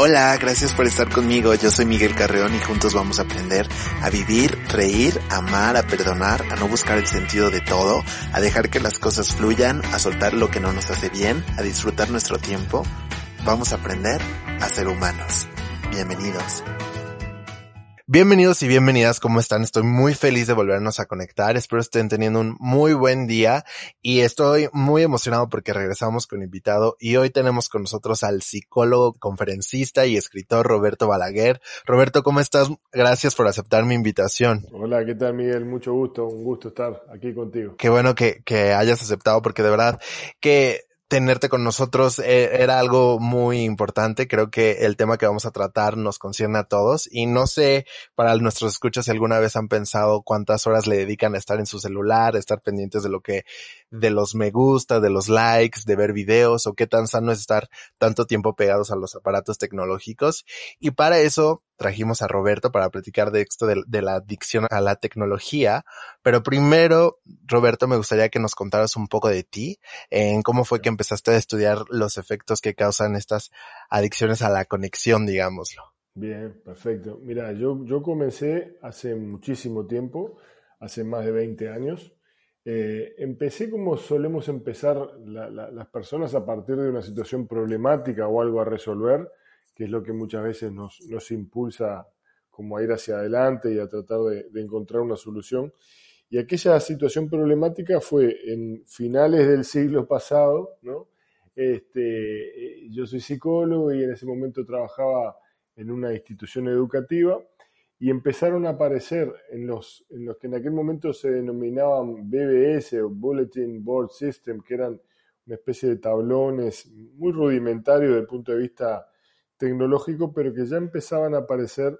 Hola, gracias por estar conmigo. Yo soy Miguel Carreón y juntos vamos a aprender a vivir, reír, amar, a perdonar, a no buscar el sentido de todo, a dejar que las cosas fluyan, a soltar lo que no nos hace bien, a disfrutar nuestro tiempo. Vamos a aprender a ser humanos. Bienvenidos. Bienvenidos y bienvenidas, ¿cómo están? Estoy muy feliz de volvernos a conectar, espero estén teniendo un muy buen día y estoy muy emocionado porque regresamos con invitado y hoy tenemos con nosotros al psicólogo, conferencista y escritor Roberto Balaguer. Roberto, ¿cómo estás? Gracias por aceptar mi invitación. Hola, ¿qué tal Miguel? Mucho gusto, un gusto estar aquí contigo. Qué bueno que, que hayas aceptado porque de verdad que tenerte con nosotros eh, era algo muy importante. Creo que el tema que vamos a tratar nos concierne a todos y no sé para nuestros escuchas si alguna vez han pensado cuántas horas le dedican a estar en su celular, a estar pendientes de lo que, de los me gusta, de los likes, de ver videos o qué tan sano es estar tanto tiempo pegados a los aparatos tecnológicos. Y para eso trajimos a Roberto para platicar de esto de, la adicción a la tecnología. Pero primero, Roberto, me gustaría que nos contaras un poco de ti, en cómo fue que empezaste a estudiar los efectos que causan estas adicciones a la conexión, digámoslo. Bien, perfecto. Mira, yo, yo comencé hace muchísimo tiempo, hace más de 20 años. Eh, empecé como solemos empezar las personas a partir de una situación problemática o algo a resolver que es lo que muchas veces nos, impulsa como a ir hacia adelante y a tratar de, encontrar una solución. Y aquella situación problemática fue en finales del siglo pasado. Este, eh, yo soy psicólogo y en ese momento trabajaba en una institución educativa y empezaron a aparecer en los, en los que en aquel momento se denominaban BBS o Bulletin Board System, que eran una especie de tablones muy rudimentarios desde el punto de vista tecnológico, pero que ya empezaban a aparecer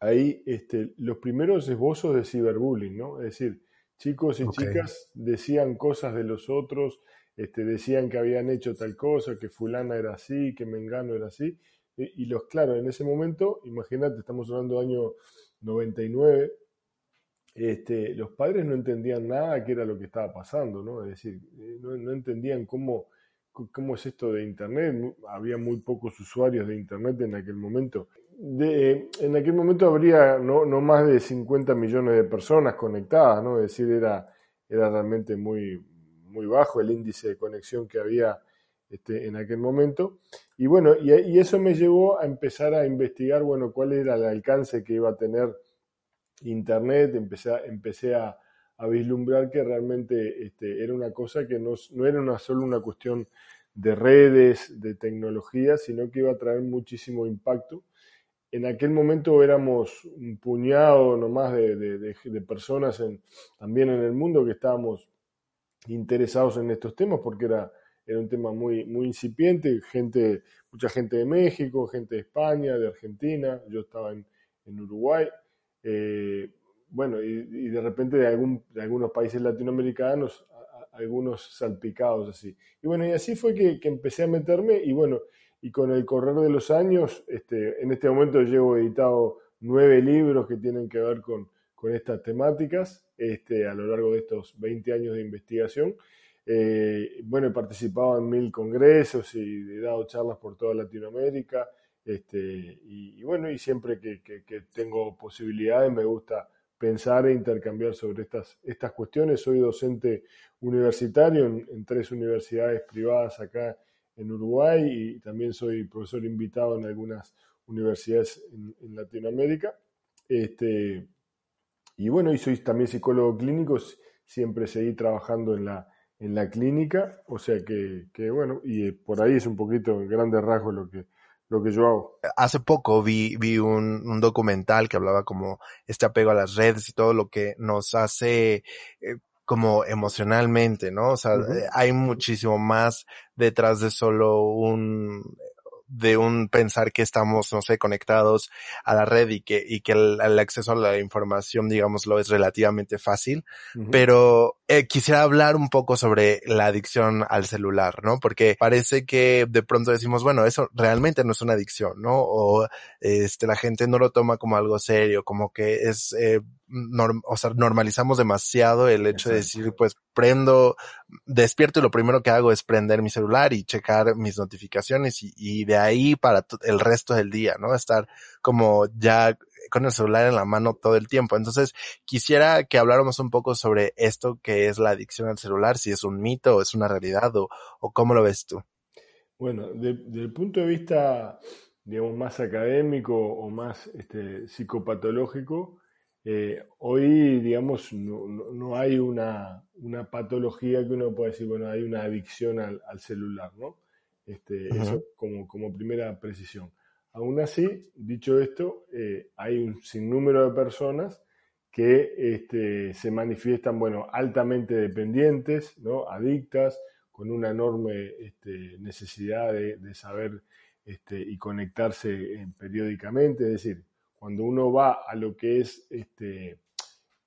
ahí este, los primeros esbozos de ciberbullying, ¿no? Es decir, chicos y chicas decían cosas de los otros, este, decían que habían hecho tal cosa, que fulana era así, que mengano era así, y, los, claro, en ese momento, imagínate, estamos hablando del año 99, este, los padres no entendían nada qué era lo que estaba pasando, ¿no? Es decir, eh, no entendían cómo cómo es esto de Internet. Había muy pocos usuarios de Internet en aquel momento. en aquel momento habría no, no, más de 50 millones de personas conectadas, ¿no? Es decir, era, era realmente muy, muy bajo el índice de conexión que había este, en aquel momento. Y bueno, y, eso me llevó a empezar a investigar, bueno, cuál era el alcance que iba a tener Internet. Empecé, empecé a, a vislumbrar que realmente este, era una cosa que no, no era solo una cuestión de redes, de tecnología, sino que iba a traer muchísimo impacto. En aquel momento éramos un puñado nomás de, de, personas también en el mundo que estábamos interesados en estos temas porque era, era un tema muy, muy incipiente, gente, mucha gente de México, gente de España, de Argentina, yo estaba en, en Uruguay, eh, bueno, y, de repente de, algún, de algunos países latinoamericanos, algunos salpicados así. Y bueno, y así fue que, empecé a meterme y bueno, y con el correr de los años, este, en este momento llevo editado nueve libros que tienen que ver con, con estas temáticas este, a lo largo de estos 20 años de investigación. Eh, bueno, he participado en mil congresos y he dado charlas por toda Latinoamérica. Este, y, bueno, y siempre que, tengo posibilidades me gusta pensar e intercambiar sobre estas, estas cuestiones. Soy docente universitario en, tres universidades privadas acá en Uruguay y también soy profesor invitado en algunas universidades en, Latinoamérica. Este, y bueno, y soy también psicólogo clínico, siempre seguí trabajando en la, en la clínica, o sea que, que bueno, y por ahí es un poquito en grandes rasgos lo que, lo que yo hago. Hace poco vi, vi un, un, documental que hablaba como este apego a las redes y todo lo que nos hace eh, como emocionalmente, ¿no? O sea, eh, hay muchísimo más detrás de solo un de un pensar que estamos, no sé, conectados a la red y que, y que el, acceso a la información, digámoslo, es relativamente fácil. Pero eh, quisiera hablar un poco sobre la adicción al celular, ¿no? Porque parece que de pronto decimos, bueno, eso realmente no es una adicción, ¿no? O este, la gente no lo toma como algo serio, como que es, eh, o sea, normalizamos demasiado el hecho de decir, pues prendo, despierto y lo primero que hago es prender mi celular y checar mis notificaciones y, y de ahí para el resto del día, ¿no? Estar como ya con el celular en la mano todo el tiempo. Entonces, quisiera que habláramos un poco sobre esto que es la adicción al celular, si es un mito o es una realidad o, o cómo lo ves tú. Bueno, desde el punto de vista, digamos, más académico o más este, psicopatológico, eh, hoy, digamos, no, hay una, patología que uno pueda decir, bueno, hay una adicción al, celular, ¿no? Este, Eso como, como primera precisión. Aún así, dicho esto, eh, hay un sinnúmero de personas que este, se manifiestan, bueno, altamente dependientes, ¿no? adictas, con una enorme este, necesidad de, saber este, y conectarse eh, periódicamente. Es decir, cuando uno va a lo que es este,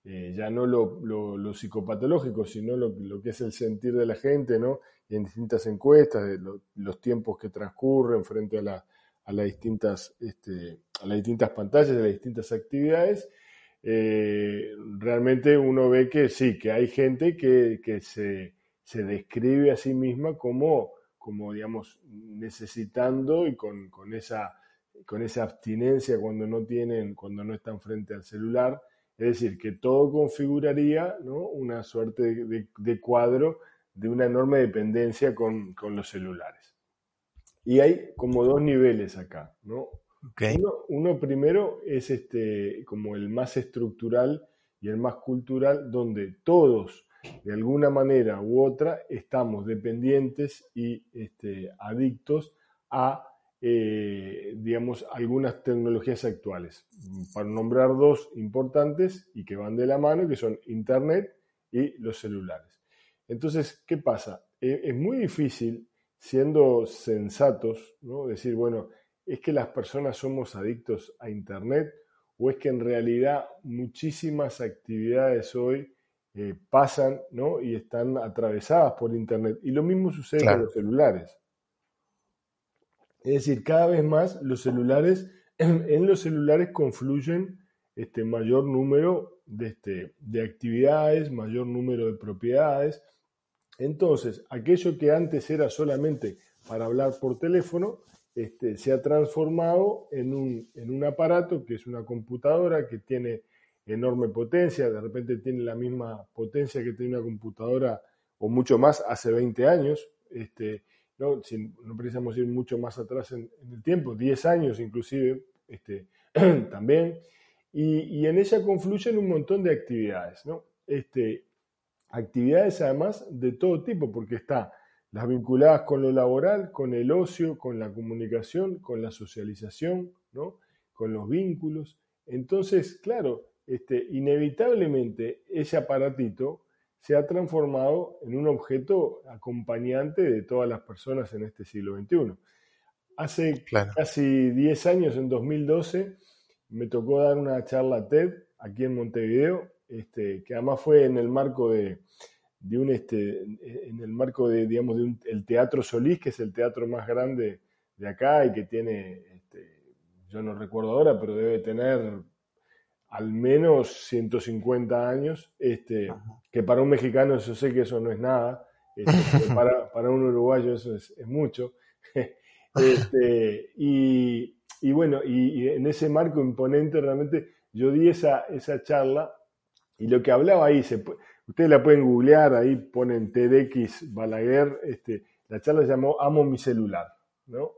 eh, ya no lo, psicopatológico, sino lo, que es el sentir de la gente, ¿no? En distintas encuestas, los tiempos que transcurren frente a la a las distintas, este, a las distintas pantallas, a las distintas actividades, eh, realmente uno ve que sí, que hay gente que, se, describe a sí misma como, como digamos, necesitando y con, esa, con esa abstinencia cuando no tienen, cuando no están frente al celular. Es decir, que todo configuraría una suerte de, cuadro de una enorme dependencia con los celulares. Y hay como dos niveles acá, ¿no? Uno, primero es este, como el más estructural y el más cultural, donde todos, de alguna manera u otra, estamos dependientes y este, adictos a, eh, digamos, algunas tecnologías actuales. Para nombrar dos importantes y que van de la mano, que son Internet y los celulares. Entonces, ¿qué pasa? Eh, es muy difícil siendo sensatos, ¿no? Decir, bueno, ¿es que las personas somos adictos a Internet o es que en realidad muchísimas actividades hoy eh, pasan ¿no? y están atravesadas por Internet? Y lo mismo sucede con los celulares. Es decir, cada vez más los celulares, en, los celulares confluyen este mayor número de, este, de actividades, mayor número de propiedades, entonces, aquello que antes era solamente para hablar por teléfono, este, se ha transformado en un, aparato que es una computadora que tiene enorme potencia, de repente tiene la misma potencia que tiene una computadora o mucho más hace 20 años, este, no, precisamos ir mucho más atrás en, el tiempo, 10 años inclusive este, también, y, en ella confluyen un montón de actividades. ¿no? Este, actividades además de todo tipo, porque está las vinculadas con lo laboral, con el ocio, con la comunicación, con la socialización, ¿no? con los vínculos. Entonces, claro, este, inevitablemente ese aparatito se ha transformado en un objeto acompañante de todas las personas en este siglo XXI. Hace casi 10 años, en 2012, me tocó dar una charla TED aquí en Montevideo este, que además fue en el marco de, un este, en el marco de, digamos, de el Teatro Solís, que es el teatro más grande de acá y que tiene, este, yo no recuerdo ahora, pero debe tener al menos 150 años, este, que para un mexicano yo sé que eso no es nada, este, para, para, un uruguayo eso es, mucho. Este, y, y, bueno, y, en ese marco imponente realmente yo di esa, esa charla y lo que hablaba ahí, se, ustedes la pueden googlear, ahí ponen TDX Balaguer, este, la charla se llamó Amo mi celular, ¿no?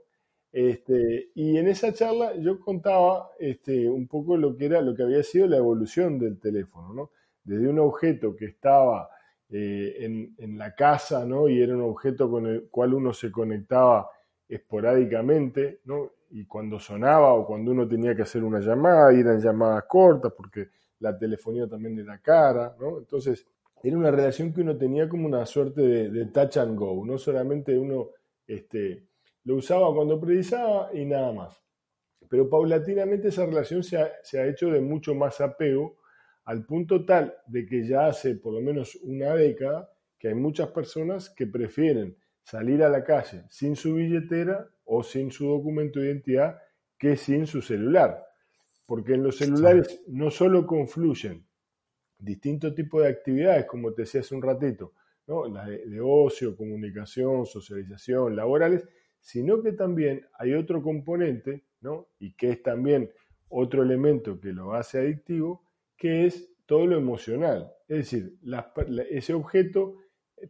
Este, y en esa charla yo contaba este, un poco lo que era, lo que había sido la evolución del teléfono, ¿no? Desde un objeto que estaba eh, en, en, la casa, ¿no? Y era un objeto con el cual uno se conectaba esporádicamente, ¿no? Y cuando sonaba o cuando uno tenía que hacer una llamada, eran llamadas cortas, porque la telefonía también era cara, ¿no? Entonces, era una relación que uno tenía como una suerte de, touch and go, no solamente uno este, lo usaba cuando precisaba y nada más. Pero paulatinamente esa relación se ha, hecho de mucho más apego al punto tal de que ya hace por lo menos una década que hay muchas personas que prefieren salir a la calle sin su billetera o sin su documento de identidad que sin su celular porque en los celulares no solo confluyen distintos tipos de actividades, como te decía hace un ratito, ¿no? las de, ocio, comunicación, socialización, laborales, sino que también hay otro componente, ¿no? y que es también otro elemento que lo hace adictivo, que es todo lo emocional. Es decir, ese objeto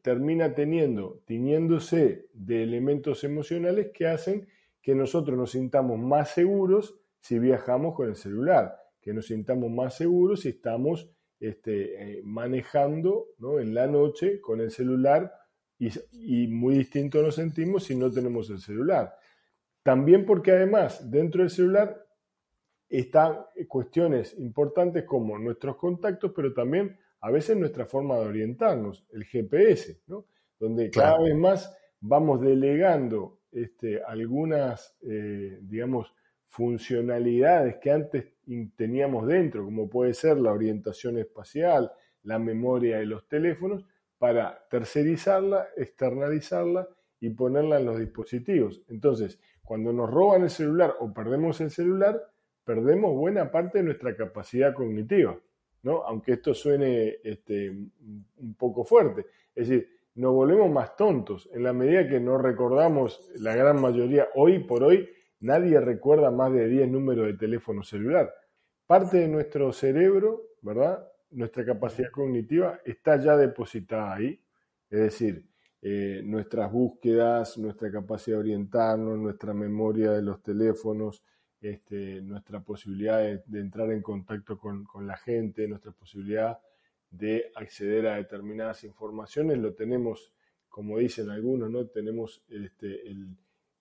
termina teniendo, tiñéndose de elementos emocionales que hacen que nosotros nos sintamos más seguros si viajamos con el celular, que nos sintamos más seguros si estamos este, eh, manejando en la noche con el celular y, muy distinto nos sentimos si no tenemos el celular. También porque además dentro del celular están cuestiones importantes como nuestros contactos, pero también a veces nuestra forma de orientarnos, el GPS, donde cada vez más vamos delegando este, algunas, eh, digamos, funcionalidades que antes teníamos dentro, como puede ser la orientación espacial, la memoria de los teléfonos, para tercerizarla, externalizarla y ponerla en los dispositivos. Entonces, cuando nos roban el celular o perdemos el celular, perdemos buena parte de nuestra capacidad cognitiva, ¿no? Aunque esto suene este, un poco fuerte. Es decir, nos volvemos más tontos en la medida que no recordamos la gran mayoría, hoy por hoy, nadie recuerda más de 10 números de teléfono celular. Parte de nuestro cerebro, ¿verdad? Nuestra capacidad cognitiva está ya depositada ahí, es decir, eh, nuestras búsquedas, nuestra capacidad de orientarnos, nuestra memoria de los teléfonos, este, nuestra posibilidad de, entrar en contacto con, la gente, nuestra posibilidad de acceder a determinadas informaciones, lo tenemos, como dicen algunos, ¿no? Tenemos este,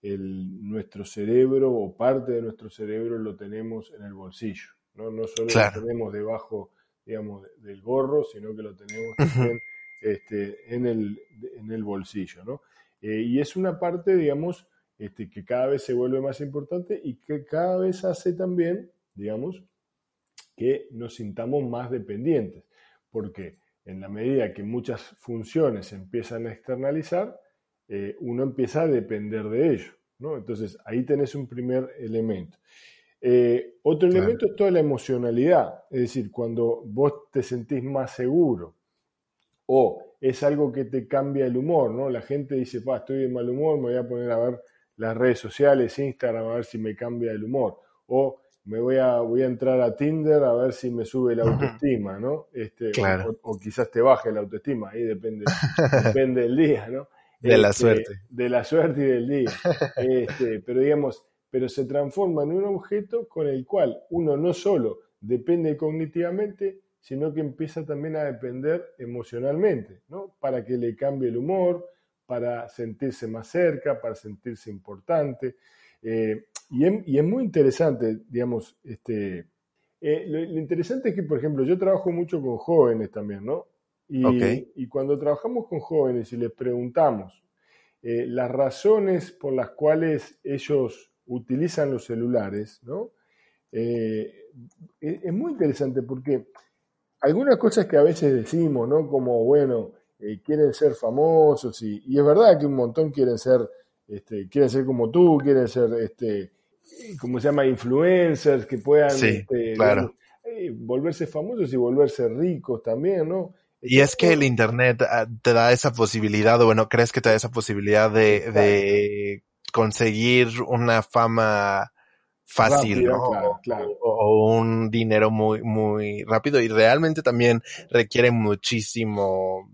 el, nuestro cerebro o parte de nuestro cerebro lo tenemos en el bolsillo, no, no solo lo tenemos debajo digamos, del gorro, sino que lo tenemos también este, en, el, en el bolsillo, ¿no? Eh, y es una parte, digamos, este, que cada vez se vuelve más importante y que cada vez hace también, digamos, que nos sintamos más dependientes, porque en la medida que muchas funciones se empiezan a externalizar, eh, uno empieza a depender de ello, ¿no? Entonces, ahí tenés un primer elemento. Eh, otro elemento es toda la emocionalidad, es decir, cuando vos te sentís más seguro o es algo que te cambia el humor, ¿no? La gente dice, pa, estoy de mal humor, me voy a poner a ver las redes sociales, Instagram, a ver si me cambia el humor. O me voy a, voy a entrar a Tinder a ver si me sube la autoestima, ¿no? Este, o, quizás te baje la autoestima, ahí depende, depende del día, ¿no? De la este, suerte. De la suerte y del día. Este, pero digamos, pero se transforma en un objeto con el cual uno no solo depende cognitivamente, sino que empieza también a depender emocionalmente, ¿no? Para que le cambie el humor, para sentirse más cerca, para sentirse importante. Eh, y, es, muy interesante, digamos, este, eh, lo, interesante es que, por ejemplo, yo trabajo mucho con jóvenes también, ¿no? Y, cuando trabajamos con jóvenes y les preguntamos eh, las razones por las cuales ellos utilizan los celulares, ¿no? Eh, es muy interesante porque algunas cosas que a veces decimos, ¿no? Como, bueno, eh, quieren ser famosos y, es verdad que un montón quieren ser, este, quieren ser como tú, quieren ser, este, ¿cómo se llama? Influencers que puedan este, eh, volverse famosos y volverse ricos también, ¿no? Y es que el Internet ah, te da esa posibilidad, o bueno, crees que te da esa posibilidad de conseguir una fama fácil, O, un dinero muy, muy rápido y realmente también requiere muchísimo,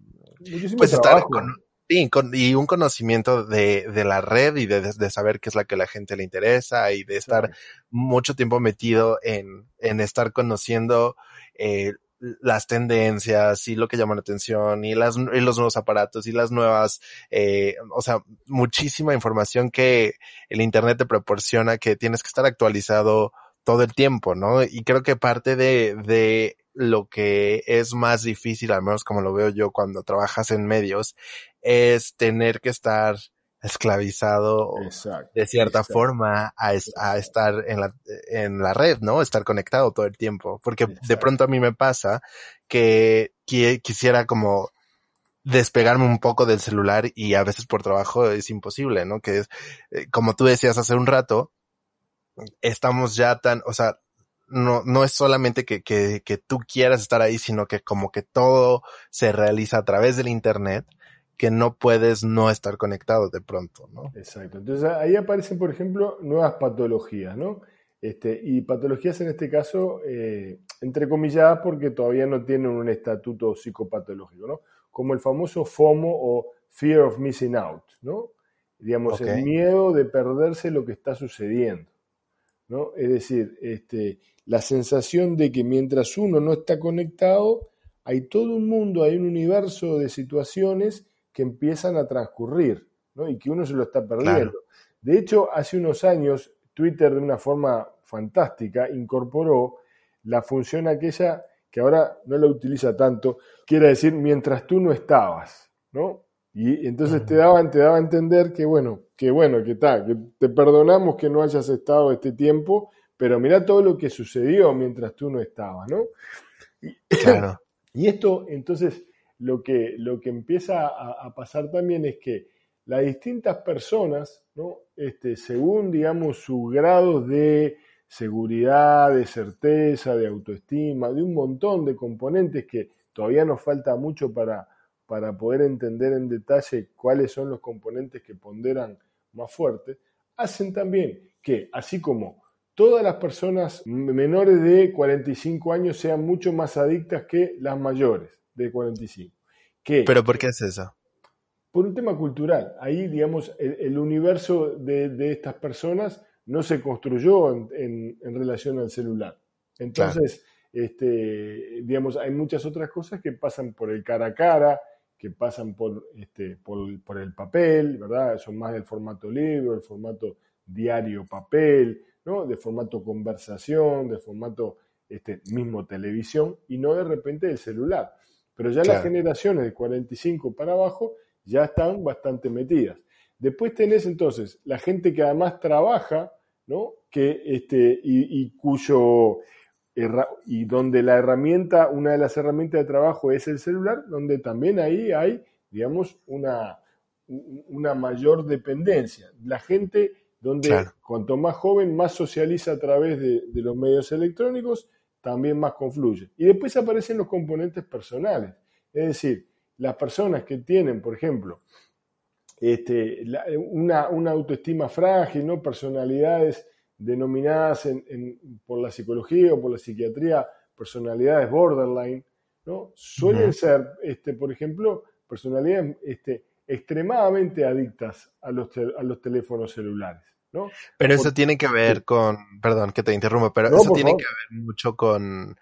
pues estar con, y un conocimiento de, de la red y de, de, saber qué es la que la gente le interesa y de estar mucho tiempo metido en, en estar conociendo eh, las tendencias y lo que llama la atención y, las, y los nuevos aparatos y las nuevas, eh, o sea, muchísima información que el Internet te proporciona que tienes que estar actualizado todo el tiempo, ¿no? Y creo que parte de, de lo que es más difícil, al menos como lo veo yo cuando trabajas en medios, es tener que estar esclavizado de cierta forma a, estar en la, en la red, ¿no? Estar conectado todo el tiempo. Porque de pronto a mí me pasa que, quisiera como despegarme un poco del celular y a veces por trabajo es imposible, ¿no? Que es, eh, como tú decías hace un rato, estamos ya tan, o sea, no, no es solamente que, que, que tú quieras estar ahí, sino que como que todo se realiza a través del Internet, que no puedes no estar conectado de pronto, ¿no? Exacto. Entonces ahí aparecen, por ejemplo, nuevas patologías, ¿no? Este, y patologías en este caso, eh, entre comillas, porque todavía no tienen un estatuto psicopatológico, ¿no? Como el famoso FOMO o Fear of Missing Out, ¿no? Digamos, el miedo de perderse lo que está sucediendo, ¿no? Es decir, este, la sensación de que mientras uno no está conectado, hay todo un mundo, hay un universo de situaciones que empiezan a transcurrir, ¿no? Y que uno se lo está perdiendo. De hecho, hace unos años Twitter de una forma fantástica incorporó la función aquella que ahora no la utiliza tanto, quiere decir mientras tú no estabas, ¿no? Y entonces te daban, te daba a entender que bueno, que bueno, que tal, que te perdonamos que no hayas estado este tiempo, pero mira todo lo que sucedió mientras tú no estabas, ¿no? Claro. y esto, entonces, lo que, lo que empieza a pasar también es que las distintas personas, ¿no? este, según digamos sus grados de seguridad, de certeza, de autoestima, de un montón de componentes que todavía nos falta mucho para, para poder entender en detalle cuáles son los componentes que ponderan más fuerte, hacen también que, así como todas las personas menores de 45 años sean mucho más adictas que las mayores de 45. ¿Pero por qué es eso? por un tema cultural. Ahí, digamos, el, universo de, estas personas no se construyó en, relación al celular. Entonces, este, digamos, hay muchas otras cosas que pasan por el cara a cara, que pasan por, este, por, el papel, ¿verdad? Son más del formato libro, el formato diario papel, ¿no? De formato conversación, de formato este, mismo televisión, y no de repente el celular. Pero ya las generaciones de 45 para abajo ya están bastante metidas. Después tenés entonces la gente que además trabaja, ¿no? Que este, y, cuyo y donde la herramienta, una de las herramientas de trabajo es el celular, donde también ahí hay, digamos, una, una mayor dependencia. La gente donde cuanto más joven, más socializa a través de, de, los medios electrónicos, también más confluye. Y después aparecen los componentes personales. Es decir, las personas que tienen, por ejemplo, este, una, autoestima frágil, ¿no? personalidades denominadas por la psicología o por la psiquiatría personalidades borderline, ¿no? suelen ser, este, por ejemplo, personalidades este, extremadamente adictas a los, a los teléfonos celulares. ¿No? Pero eso tiene que ver con, perdón que te interrumpa, pero eso tiene que ver mucho con,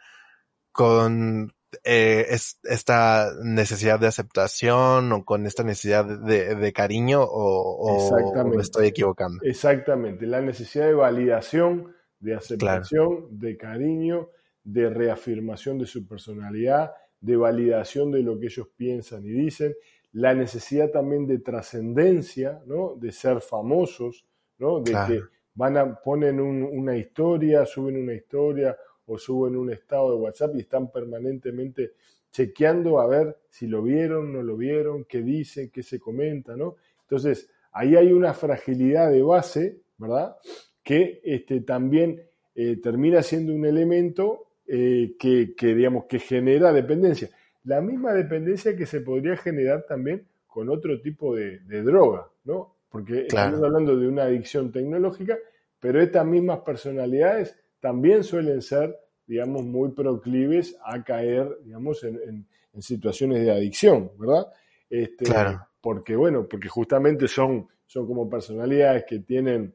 con eh, es, esta necesidad de aceptación o con esta necesidad de, cariño o, me estoy equivocando. Exactamente, la necesidad de validación, de aceptación, de cariño, de reafirmación de su personalidad, de validación de lo que ellos piensan y dicen, la necesidad también de trascendencia, ¿no? de ser famosos, ¿no? de que van a ponen una historia, suben una historia o suben un estado de WhatsApp y están permanentemente chequeando a ver si lo vieron, no lo vieron, qué dicen, qué se comenta, ¿no? Entonces, ahí hay una fragilidad de base, ¿verdad? Que este, también eh, termina siendo un elemento eh, que, digamos, que genera dependencia. La misma dependencia que se podría generar también con otro tipo de, droga, ¿no? Porque estamos hablando de una adicción tecnológica, pero estas mismas personalidades también suelen ser, digamos, muy proclives a caer, digamos, en, situaciones de adicción, ¿verdad? Este, claro. Porque, bueno, porque justamente son, son como personalidades que tienen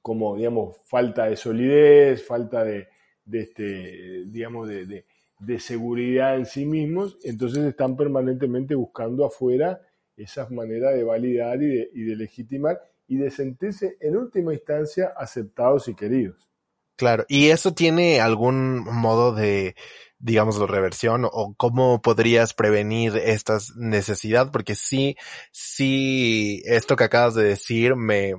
como, digamos, falta de solidez, falta de, este, digamos, de, seguridad en sí mismos, entonces están permanentemente buscando afuera esas maneras de validar y de, y de legitimar y de sentirse en última instancia aceptados y queridos. Claro, ¿y eso tiene algún modo de, digamos, reversión o cómo podrías prevenir esta necesidad? Porque sí, sí, esto que acabas de decir me,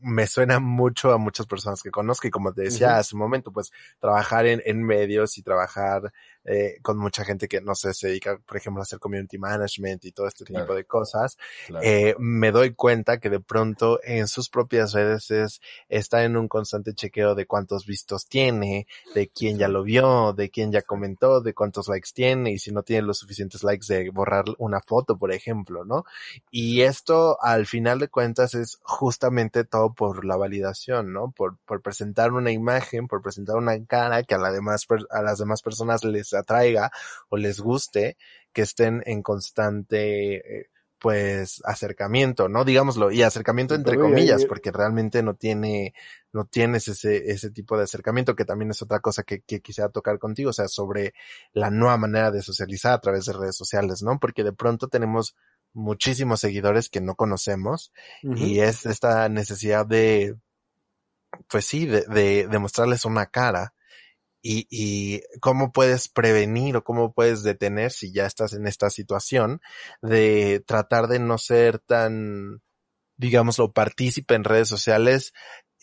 me suena mucho a muchas personas que conozco y como te decía hace un momento, pues trabajar en, en medios y trabajar eh, con mucha gente que no sé, se dedica, por ejemplo, a hacer community management y todo este tipo de cosas, eh, me doy cuenta que de pronto en sus propias redes es, está en un constante chequeo de cuántos vistos tiene, de quién ya lo vio, de quién ya comentó, de cuántos likes tiene y si no tiene los suficientes likes de borrar una foto, por ejemplo, ¿no? Y esto al final de cuentas es justamente todo por la validación, ¿no? Por, por presentar una imagen, por presentar una cara que a, la demás, a las demás personas les atraiga o les guste, que estén en constante, eh, pues, acercamiento, ¿no? Digámoslo, y acercamiento entre comillas, porque realmente no tiene, no tienes ese, ese tipo de acercamiento, que también es otra cosa que, que quisiera tocar contigo, o sea, sobre la nueva manera de socializar a través de redes sociales, ¿no? Porque de pronto tenemos muchísimos seguidores que no conocemos y es esta necesidad de, pues sí, de, de, de mostrarles una cara y, y cómo puedes prevenir o cómo puedes detener si ya estás en esta situación de tratar de no ser tan, digámoslo, partícipe en redes sociales,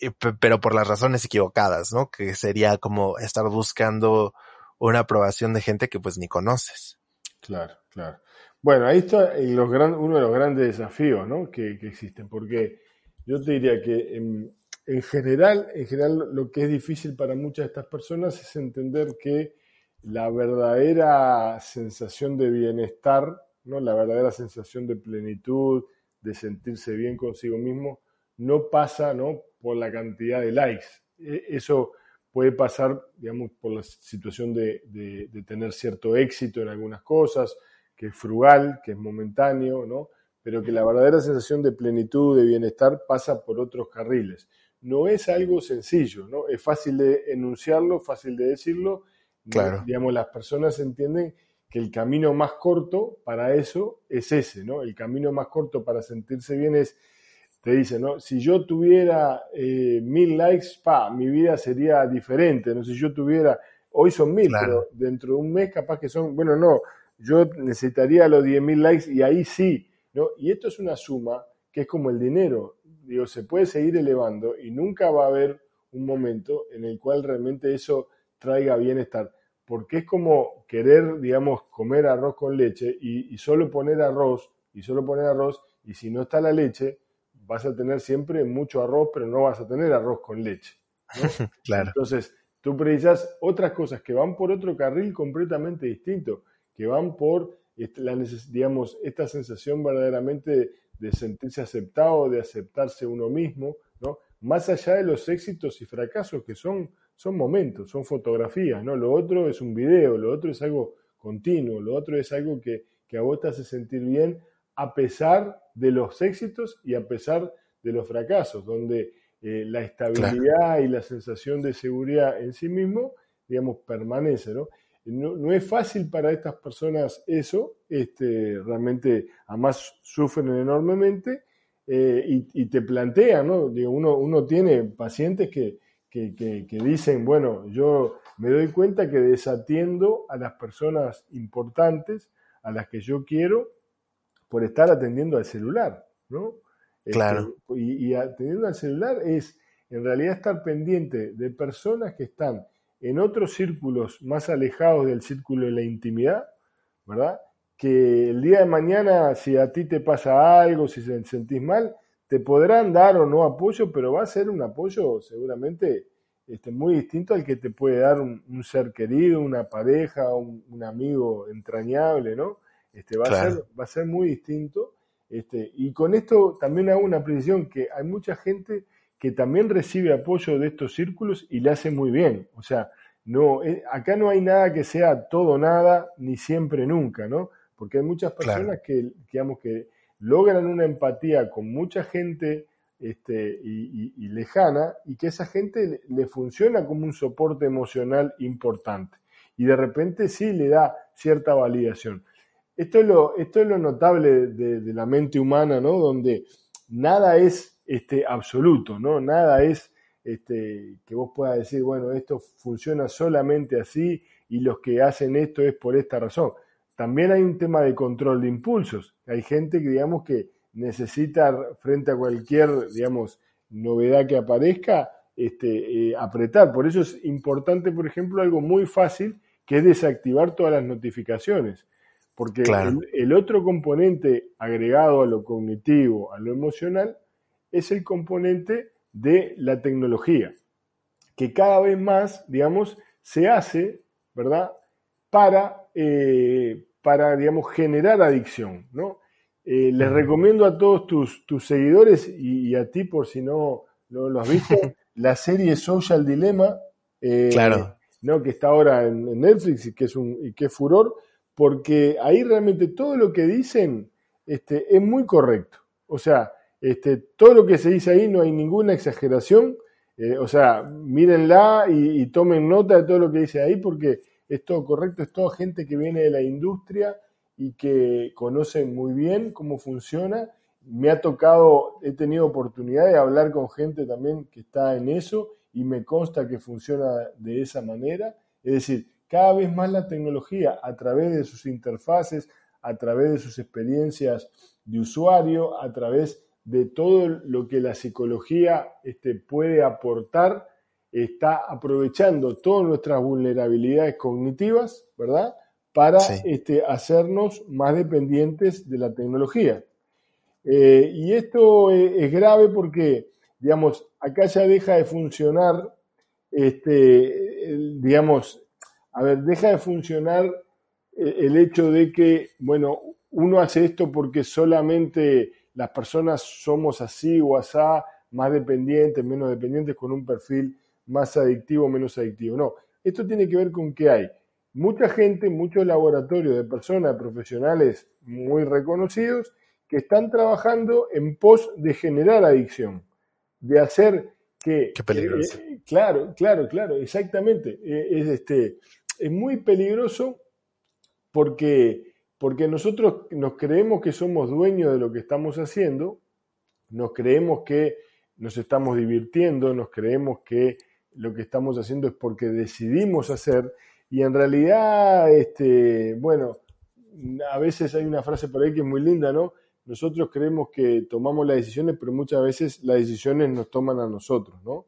eh, pero por las razones equivocadas, ¿no? Que sería como estar buscando una aprobación de gente que pues ni conoces. Claro, claro. Bueno, ahí está uno de los grandes desafíos, ¿no? Que, que existen, porque yo te diría que en, en general, en general, lo que es difícil para muchas de estas personas es entender que la verdadera sensación de bienestar, ¿no? la verdadera sensación de plenitud, de sentirse bien consigo mismo, no pasa ¿no? por la cantidad de likes. E, eso puede pasar, digamos, por la situación de, de, tener cierto éxito en algunas cosas, que es frugal, que es momentáneo, ¿no? pero que la verdadera sensación de plenitud, de bienestar, pasa por otros carriles no es algo sencillo, ¿no? Es fácil de enunciarlo, fácil de decirlo. Claro. Digamos, las personas entienden que el camino más corto para eso es ese, ¿no? El camino más corto para sentirse bien es, te dice, ¿no? Si yo tuviera eh, mil likes, pa, mi vida sería diferente, ¿no? Si yo tuviera, hoy son mil, pero dentro de un mes capaz que son, bueno, no, yo necesitaría los diez mil likes y ahí sí, ¿no? Y esto es una suma que es como el dinero digo, se puede seguir elevando y nunca va a haber un momento en el cual realmente eso traiga bienestar, porque es como querer, digamos, comer arroz con leche y, solo poner arroz, y solo poner arroz, y si no está la leche, vas a tener siempre mucho arroz, pero no vas a tener arroz con leche. claro. Entonces, tú precisas otras cosas que van por otro carril completamente distinto, que van por, la, digamos, esta sensación verdaderamente de sentirse aceptado, de aceptarse uno mismo, ¿no? Más allá de los éxitos y fracasos que son, son momentos, son fotografías, ¿no? Lo otro es un video, lo otro es algo continuo, lo otro es algo que, que a vos te hace sentir bien a pesar de los éxitos y a pesar de los fracasos, donde eh, la estabilidad y la sensación de seguridad en sí mismo, digamos, permanece, ¿no? No, es fácil para estas personas eso, este, realmente además sufren enormemente eh, y, te plantean, ¿no? Digo, uno, uno tiene pacientes que, que, que, dicen, bueno, yo me doy cuenta que desatiendo a las personas importantes, a las que yo quiero, por estar atendiendo al celular, ¿no? Este, claro. y, y atendiendo al celular es en realidad estar pendiente de personas que están en otros círculos más alejados del círculo de la intimidad, ¿verdad? Que el día de mañana, si a ti te pasa algo, si te sentís mal, te podrán dar o no apoyo, pero va a ser un apoyo seguramente este, muy distinto al que te puede dar un, ser querido, una pareja, un, amigo entrañable, ¿no? Este, va, a ser, va a ser muy distinto. Este, y con esto también hago una precisión, que hay mucha gente que también recibe apoyo de estos círculos y le hace muy bien. O sea, no, eh, acá no hay nada que sea todo nada, ni siempre nunca, ¿no? Porque hay muchas personas que, digamos, que logran una empatía con mucha gente este, y, lejana y que esa gente le, funciona como un soporte emocional importante. Y de repente sí le da cierta validación. Esto es lo, esto es lo notable de, de la mente humana, ¿no? Donde nada es este, absoluto, ¿no? Nada es este, que vos puedas decir, bueno, esto funciona solamente así y los que hacen esto es por esta razón. También hay un tema de control de impulsos. Hay gente que, digamos, que necesita frente a cualquier, digamos, novedad que aparezca, este, eh, apretar. Por eso es importante, por ejemplo, algo muy fácil, que es desactivar todas las notificaciones. Porque el, otro componente agregado a lo cognitivo, a lo emocional, es el componente de la tecnología, que cada vez más, digamos, se hace, ¿verdad?, para, eh, para digamos, generar adicción, ¿no? Eh, les recomiendo a todos tus, tus seguidores y, a ti, por si no, lo has visto, la serie Social Dilemma, eh, claro. ¿no? que está ahora en, Netflix y que, es un, y que es furor, porque ahí realmente todo lo que dicen este, es muy correcto. O sea, este, todo lo que se dice ahí no hay ninguna exageración. Eh, o sea, mírenla y, tomen nota de todo lo que dice ahí porque es todo correcto, es toda gente que viene de la industria y que conocen muy bien cómo funciona. Me ha tocado, he tenido oportunidad de hablar con gente también que está en eso y me consta que funciona de esa manera. Es decir, cada vez más la tecnología a través de sus interfaces, a través de sus experiencias de usuario, a través de todo lo que la psicología este, puede aportar, está aprovechando todas nuestras vulnerabilidades cognitivas, ¿verdad? para este, hacernos más dependientes de la tecnología. Eh, y esto es, grave porque, digamos, acá ya deja de funcionar, este, digamos, a ver, deja de funcionar eh, el hecho de que, bueno, uno hace esto porque solamente las personas somos así o asá, más dependientes, menos dependientes, con un perfil más adictivo menos adictivo. No, esto tiene que ver con qué hay mucha gente, muchos laboratorios de personas, profesionales muy reconocidos, que están trabajando en pos de generar adicción, de hacer que... Qué peligroso. Eh, claro, claro, claro, exactamente. Eh, es, este, es muy peligroso porque, porque nosotros nos creemos que somos dueños de lo que estamos haciendo, nos creemos que nos estamos divirtiendo, nos creemos que lo que estamos haciendo es porque decidimos hacer y en realidad, este, bueno, a veces hay una frase por ahí que es muy linda, ¿no? Nosotros creemos que tomamos las decisiones, pero muchas veces las decisiones nos toman a nosotros, ¿no?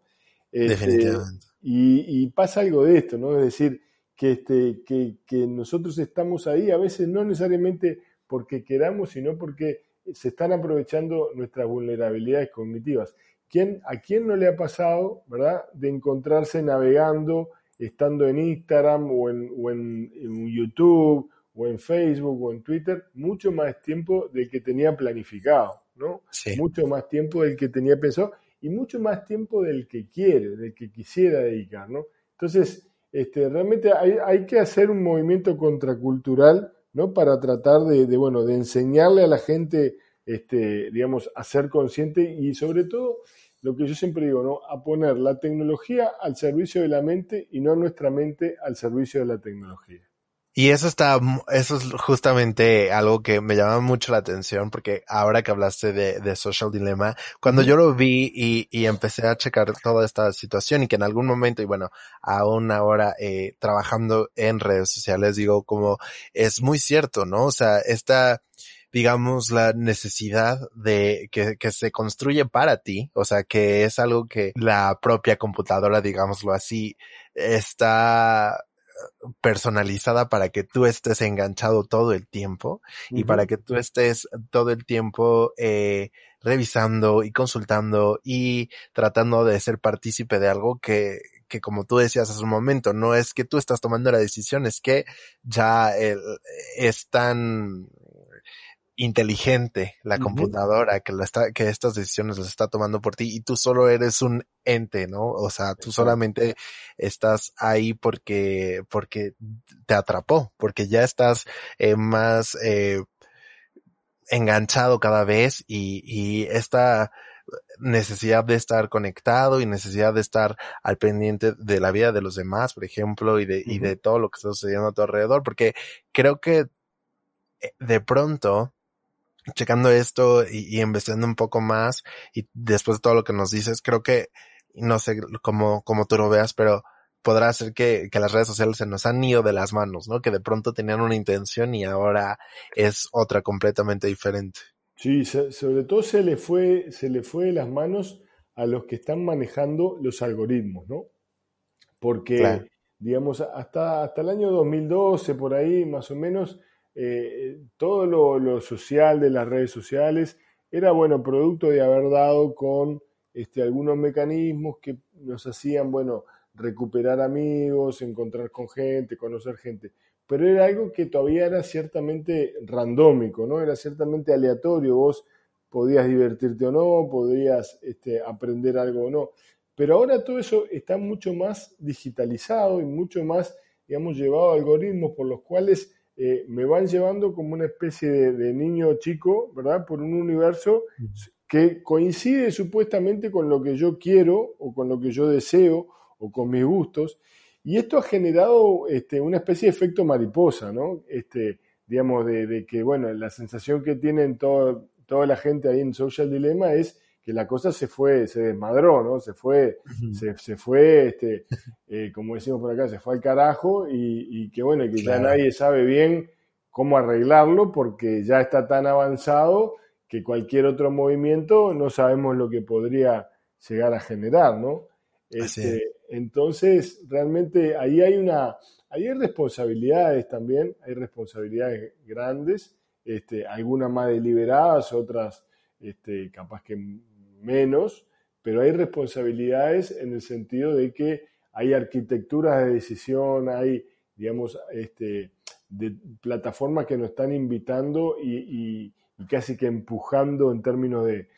Este, Definitivamente. Y, pasa algo de esto, ¿no? Es decir, que, este, que, que nosotros estamos ahí a veces no necesariamente porque queramos, sino porque se están aprovechando nuestras vulnerabilidades cognitivas. ¿Quién, ¿A quién no le ha pasado, verdad, de encontrarse navegando estando en Instagram o en, YouTube o en Facebook o en Twitter, mucho más tiempo del que tenía planificado, ¿no? Mucho más tiempo del que tenía pensado y mucho más tiempo del que quiere, del que quisiera dedicar, ¿no? Entonces, este, realmente hay, que hacer un movimiento contracultural, ¿no? Para tratar de, de, bueno, de enseñarle a la gente, este, digamos, a ser consciente y sobre todo lo que yo siempre digo, ¿no? A poner la tecnología al servicio de la mente y no nuestra mente al servicio de la tecnología. Y eso está, eso es justamente algo que me llama mucho la atención porque ahora que hablaste de, Social Dilemma, cuando yo lo vi y, y, empecé a checar toda esta situación y que en algún momento, y bueno, aún ahora eh, trabajando en redes sociales, digo como es muy cierto, ¿no? O sea, esta, digamos, la necesidad de que, que se construye para ti, o sea, que es algo que la propia computadora, digámoslo así, está personalizada para que tú estés enganchado todo el tiempo y para que tú estés todo el tiempo eh, revisando y consultando y tratando de ser partícipe de algo que, que como tú decías hace un momento, no es que tú estás tomando la decisión, es que ya el, es tan inteligente la computadora que la está, que estas decisiones las está tomando por ti y tú solo eres un ente, ¿no? O sea, tú solamente estás ahí porque, porque te atrapó, porque ya estás eh, más eh, enganchado cada vez y, y esta necesidad de estar conectado y necesidad de estar al pendiente de la vida de los demás, por ejemplo, y de, y de todo lo que está sucediendo a tu alrededor, porque creo que eh, de pronto checando esto y, investigando un poco más y después de todo lo que nos dices, creo que, no sé cómo, cómo tú lo veas, pero podrá ser que, que, las redes sociales se nos han ido de las manos, ¿no? Que de pronto tenían una intención y ahora es otra completamente diferente. Sí, sobre todo se le fue, se le fue de las manos a los que están manejando los algoritmos, ¿no? Porque, digamos, hasta, hasta el año 2012, por ahí más o menos, eh, todo lo, social de las redes sociales era, bueno, producto de haber dado con este, algunos mecanismos que nos hacían, bueno, recuperar amigos, encontrar con gente, conocer gente. Pero era algo que todavía era ciertamente randómico, ¿no? Era ciertamente aleatorio. Vos podías divertirte o no, podías este, aprender algo o no. Pero ahora todo eso está mucho más digitalizado y mucho más, digamos, llevado a algoritmos por los cuales eh, me van llevando como una especie de, niño chico, ¿verdad? Por un universo que coincide supuestamente con lo que yo quiero o con lo que yo deseo o con mis gustos. Y esto ha generado este, una especie de efecto mariposa, ¿no? Este, digamos, de, que, bueno, la sensación que tienen toda la gente ahí en Social Dilemma es que la cosa se fue, se desmadró, ¿no? Se fue, se, fue, este, eh, como decimos por acá, se fue al carajo y, que bueno, que ya nadie sabe bien cómo arreglarlo porque ya está tan avanzado que cualquier otro movimiento no sabemos lo que podría llegar a generar, ¿no? Este, entonces, realmente ahí hay una, ahí hay responsabilidades también, hay responsabilidades grandes este, algunas más deliberadas, otras este, capaz que menos, pero hay responsabilidades en el sentido de que hay arquitecturas de decisión, hay, digamos, este, de plataformas que nos están invitando y, casi que empujando en términos de,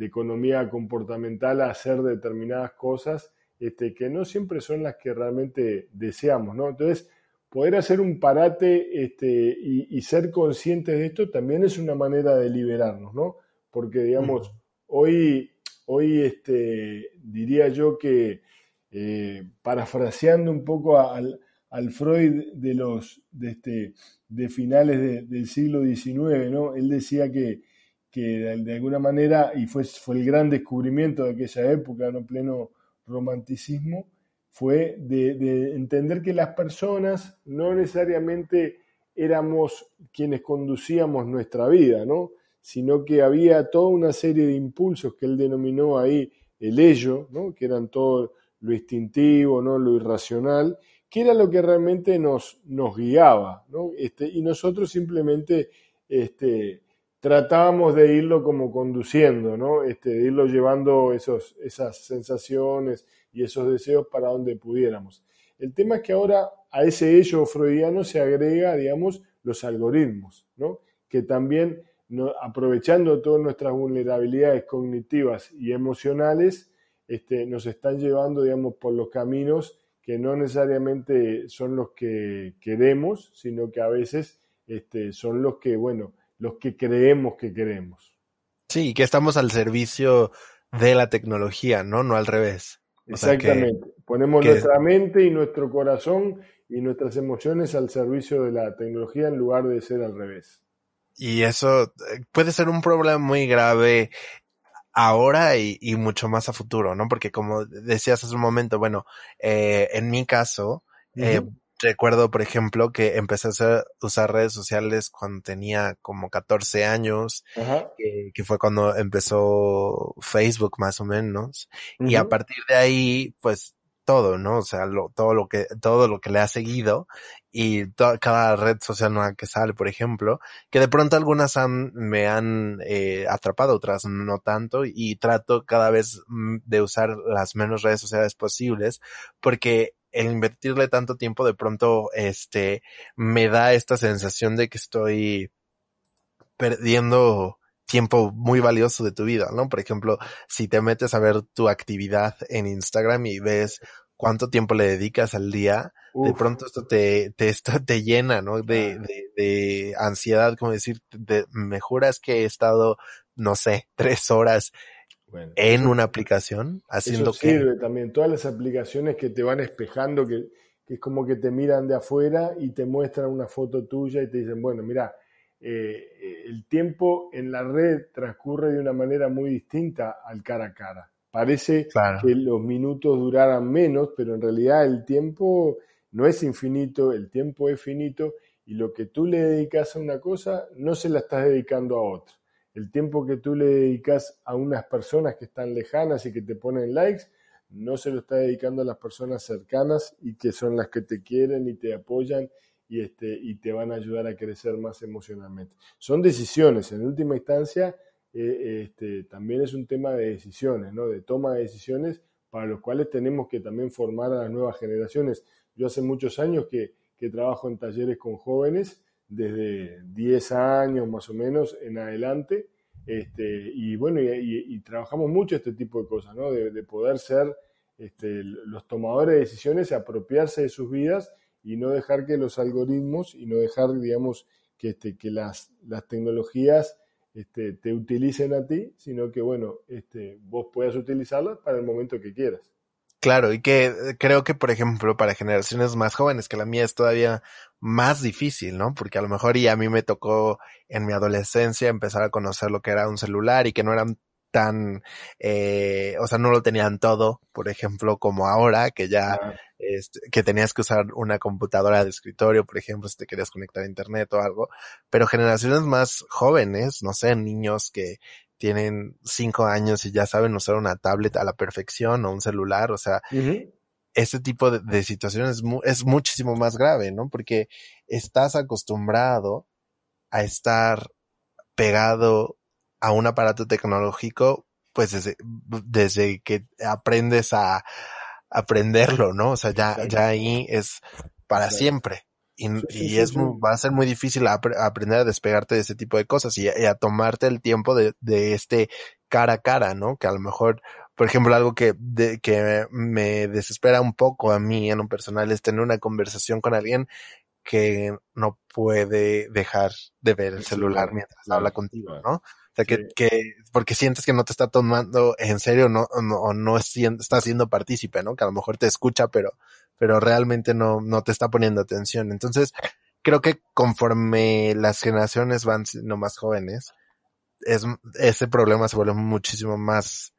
economía comportamental a hacer determinadas cosas este, que no siempre son las que realmente deseamos, ¿no? Entonces, poder hacer un parate este, y, ser conscientes de esto también es una manera de liberarnos, ¿no? Porque, digamos, hoy, hoy este, diría yo que, eh, parafraseando un poco al, Freud de los de, este, de finales del siglo XIX, ¿no? Él decía que, de, alguna manera, y fue, fue el gran descubrimiento de aquella época, ¿no? pleno romanticismo, fue de, entender que las personas no necesariamente éramos quienes conducíamos nuestra vida, ¿no? Sino que había toda una serie de impulsos que él denominó ahí el ello, ¿no? que eran todo lo instintivo, ¿no? lo irracional, que era lo que realmente nos, nos guiaba, ¿no? este, y nosotros simplemente este, tratábamos de irlo como conduciendo, ¿no? este, de irlo llevando esos, esas sensaciones, y esos deseos para donde pudiéramos. El tema es que ahora a ese hecho freudiano se agrega, digamos, los algoritmos, ¿no? que también, aprovechando todas nuestras vulnerabilidades cognitivas y emocionales, este, nos están llevando, digamos, por los caminos que no necesariamente son los que queremos, sino que a veces este, son los que, bueno, los que creemos que queremos. Sí, que estamos al servicio de la tecnología, ¿no? No al revés. Exactamente. Ponemos nuestra mente y nuestro corazón y nuestras emociones al servicio de la tecnología en lugar de ser al revés. Y eso eh, puede ser un problema muy grave ahora y, mucho más a futuro, ¿no? Porque como decías hace un momento, bueno, eh, en mi caso, eh, recuerdo, por ejemplo, que empecé a usar redes sociales cuando tenía como 14 años, que, fue cuando empezó Facebook más o menos. Y a partir de ahí, pues todo, ¿no? O sea, todo lo que, todo lo que le ha seguido y cada red social nueva que sale, por ejemplo, que de pronto algunas han, me han eh, atrapado, otras no tanto y trato cada vez mm, de usar las menos redes sociales posibles porque el invertirle tanto tiempo de pronto, este, me da esta sensación de que estoy perdiendo tiempo muy valioso de tu vida, ¿no? Por ejemplo, si te metes a ver tu actividad en Instagram y ves cuánto tiempo le dedicas al día, de pronto esto te, te, esto te llena, ¿no? De, de, de ansiedad, como decir, me juras que he estado, no sé, tres horas en una aplicación, haciendo eso sirve también, todas las aplicaciones que te van espejando, que, es como que te miran de afuera y te muestran una foto tuya y te dicen, bueno, mira, eh, el tiempo en la red transcurre de una manera muy distinta al cara a cara. Parece que los minutos duraran menos, pero en realidad el tiempo no es infinito, el tiempo es finito y lo que tú le dedicas a una cosa no se la estás dedicando a otra. El tiempo que tú le dedicas a unas personas que están lejanas y que te ponen likes, no se lo está dedicando a las personas cercanas y que son las que te quieren y te apoyan y, este, y te van a ayudar a crecer más emocionalmente. Son decisiones, en última instancia, eh, este, también es un tema de decisiones, ¿no? de toma de decisiones para los cuales tenemos que también formar a las nuevas generaciones. Yo hace muchos años que, que trabajo en talleres con jóvenes, desde 10 años más o menos en adelante, este, y bueno, y, trabajamos mucho este tipo de cosas, ¿no? de, poder ser este, los tomadores de decisiones, apropiarse de sus vidas y no dejar que los algoritmos y no dejar, digamos, que, este, que las, las tecnologías este, te utilicen a ti, sino que, bueno, este, vos puedas utilizarlas para el momento que quieras. Claro, y que creo que, por ejemplo, para generaciones más jóvenes, que la mía es todavía más difícil, ¿no? Porque a lo mejor y a mí me tocó en mi adolescencia empezar a conocer lo que era un celular y que no eran tan, eh, o sea, no lo tenían todo, por ejemplo, como ahora, que ya, este, que tenías que usar una computadora de escritorio, por ejemplo, si te querías conectar a internet o algo, pero generaciones más jóvenes, no sé, niños que tienen cinco años y ya saben usar una tablet a la perfección o un celular, o sea, ese tipo de, de situaciones es muchísimo más grave, ¿no? Porque estás acostumbrado a estar pegado a un aparato tecnológico, pues desde, desde que aprendes a aprenderlo, ¿no? O sea, ya, ya ahí es para siempre. Y, y es va a ser muy difícil aprender a despegarte de ese tipo de cosas y, a tomarte el tiempo de, de este cara a cara, ¿no? Que a lo mejor, por ejemplo, algo que, de, que me desespera un poco a mí en un personal es tener una conversación con alguien que no puede dejar de ver el celular mientras habla contigo, ¿no? O sea, que, que, porque sientes que no te está tomando en serio, no, no, no es, está siendo partícipe, ¿no? Que a lo mejor te escucha, pero, pero realmente no, no te está poniendo atención. Entonces, creo que conforme las generaciones van siendo más jóvenes, es, ese problema se vuelve muchísimo más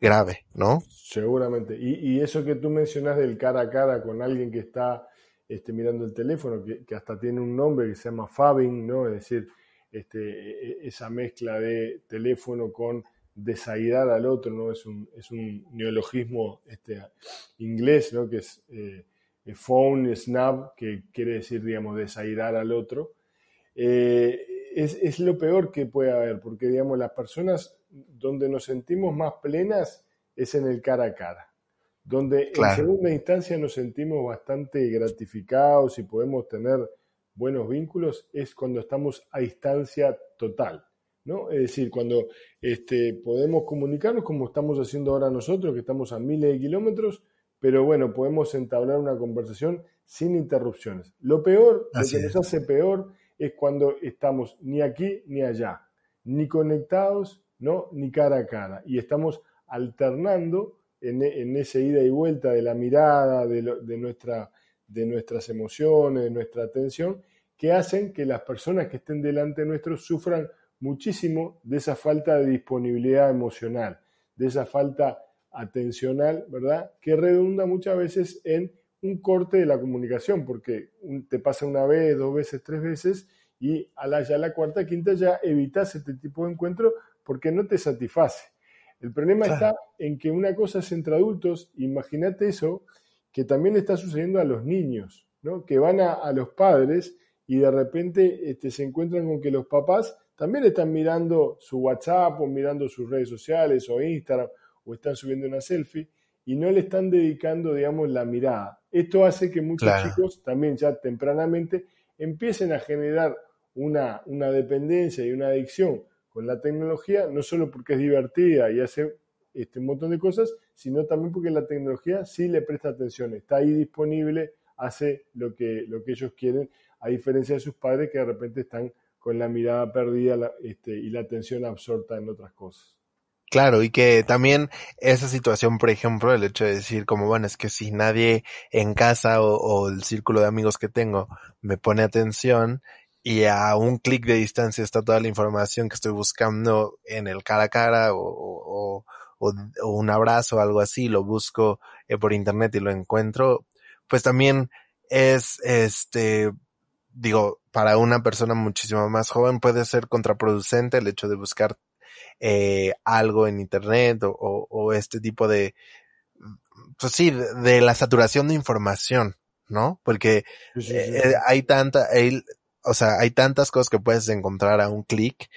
grave, ¿no? Seguramente. Y, y eso que tú mencionas del cara a cara con alguien que está este, mirando el teléfono, que, que, hasta tiene un nombre que se llama fabbing, ¿no? Es decir, este, e, e, esa mezcla de teléfono con desairar al otro, ¿no? Es un, es un neologismo este, inglés, ¿no? Que es eh, phone, snap, que quiere decir, digamos, desairar al otro. Eh, es, es, lo peor que puede haber, porque, digamos, las personas donde nos sentimos más plenas es en el cara a cara donde en segunda instancia nos sentimos bastante gratificados y podemos tener buenos vínculos es cuando estamos a distancia total. ¿no? Es decir, cuando este, podemos comunicarnos como estamos haciendo ahora nosotros, que estamos a miles de kilómetros, pero bueno, podemos entablar una conversación sin interrupciones. Lo peor, lo que nos hace peor, es cuando estamos ni aquí ni allá, ni conectados, ¿no? ni cara a cara, y estamos alternando en, en esa ida y vuelta de la mirada, de, de, nuestra, de nuestras emociones, de nuestra atención, que hacen que las personas que estén delante nuestro sufran muchísimo de esa falta de disponibilidad emocional, de esa falta atencional, ¿verdad? Que redunda muchas veces en un corte de la comunicación, porque te pasa una vez, dos veces, tres veces, y a la, ya la cuarta, quinta ya evitas este tipo de encuentro porque no te satisface. El problema está en que una cosa es entre adultos, imagínate eso, que también está sucediendo a los niños, ¿no? Que van a, a los padres y de repente este, se encuentran con que los papás también están mirando su WhatsApp o mirando sus redes sociales o Instagram o están subiendo una selfie y no le están dedicando, digamos, la mirada. Esto hace que muchos chicos también ya tempranamente empiecen a generar una, una dependencia y una adicción con la tecnología, no solo porque es divertida y hace este, un montón de cosas, sino también porque la tecnología sí le presta atención, está ahí disponible, hace lo que, lo que ellos quieren a diferencia de sus padres que de repente están con la mirada perdida este, y la atención absorta en otras cosas. Claro, y que también esa situación, por ejemplo, el hecho de decir como, bueno, es que si nadie en casa o, el círculo de amigos que tengo me pone atención y a un clic de distancia está toda la información que estoy buscando en el cara a cara o, o un abrazo o algo así, lo busco eh, por internet y lo encuentro, pues también es, este, digo, para una persona muchísimo más joven puede ser contraproducente el hecho de buscar eh, algo en internet o, o, este tipo de, pues sí, de, la saturación de información, ¿no? Porque eh, hay tanta, hay, o sea, hay tantas cosas que puedes encontrar a un clic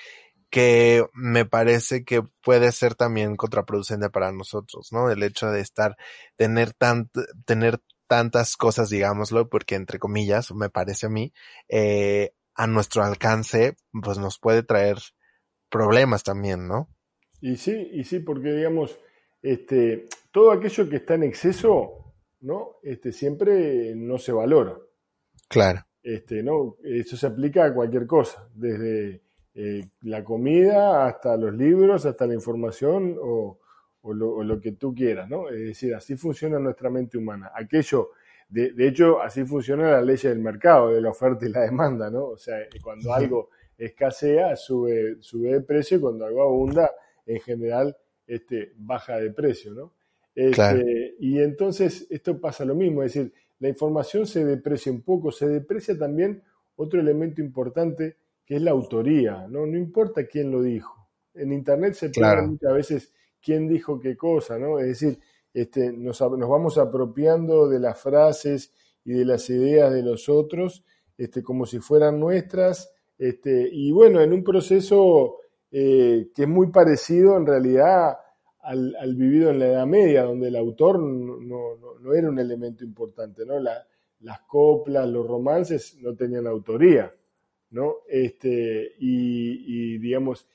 que me parece que puede ser también contraproducente para nosotros, ¿no? El hecho de estar, tener tant, tener tantas cosas, digámoslo, porque entre comillas, me parece a mí, eh, a nuestro alcance, pues nos puede traer problemas también, ¿no? Y sí, y sí, porque digamos, este, todo aquello que está en exceso, ¿no? Este, siempre no se valora. Claro. Este, ¿no? Eso se aplica a cualquier cosa, desde eh, la comida hasta los libros, hasta la información o, lo, que tú quieras, ¿no? Es decir, así funciona nuestra mente humana. Aquello, de, hecho, así funciona la ley del mercado, de la oferta y la demanda, ¿no? O sea, cuando algo escasea, sube, sube de precio y cuando algo abunda, en general, este, baja de precio, ¿no? Este, y entonces esto pasa lo mismo, es decir, la información se deprecia un poco, se deprecia también otro elemento importante que es la autoría, ¿no? No importa quién lo dijo. En Internet se pierde muchas veces quién dijo qué cosa, ¿no? Es decir, este, nos, vamos apropiando de las frases y de las ideas de los otros este, como si fueran nuestras. Este, y bueno, en un proceso eh, que es muy parecido en realidad al, vivido en la Edad Media, donde el autor no, era un elemento importante, las coplas, los romances no tenían autoría. ¿no? Este, y, digamos,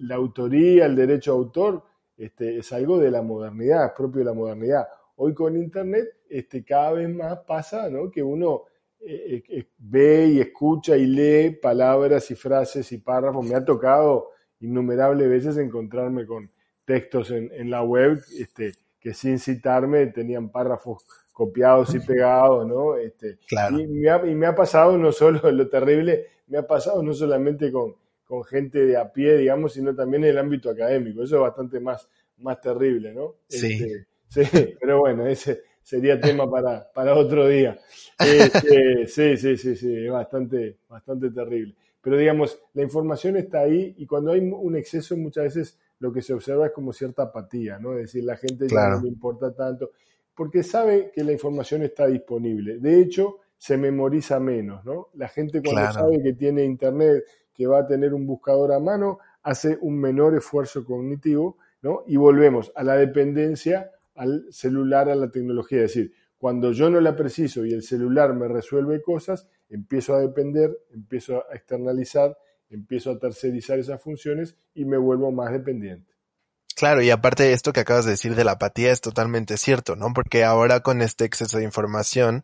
la autoría, el derecho a autor, este, es algo de la modernidad, es propio de la modernidad. Hoy con Internet, este, cada vez más pasa, ¿no? Que uno eh, eh, ve y escucha y lee palabras y frases y párrafos. Me ha tocado innumerables veces encontrarme con textos en, en la web este, que sin citarme tenían párrafos copiados y pegados, ¿no? Este, y, me ha, y, me ha, pasado no solo lo terrible, me ha pasado no solamente con, con, gente de a pie, digamos, sino también en el ámbito académico. Eso es bastante más, más terrible, ¿no? Sí. Este, sí, pero bueno, ese sería tema para, para otro día. Este, sí, sí, sí, sí, es bastante, bastante terrible. Pero digamos, la información está ahí y cuando hay un exceso muchas veces lo que se observa es como cierta apatía, ¿no? Es decir, la gente ya no le importa tanto porque sabe que la información está disponible. De hecho, se memoriza menos, ¿no? La gente cuando sabe que tiene internet, que va a tener un buscador a mano, hace un menor esfuerzo cognitivo, ¿no? Y volvemos a la dependencia al celular, a la tecnología. Es decir, cuando yo no la preciso y el celular me resuelve cosas, empiezo a depender, empiezo a externalizar, empiezo a tercerizar esas funciones y me vuelvo más dependiente. Claro, y aparte esto que acabas de decir de la apatía es totalmente cierto, ¿no? Porque ahora con este exceso de información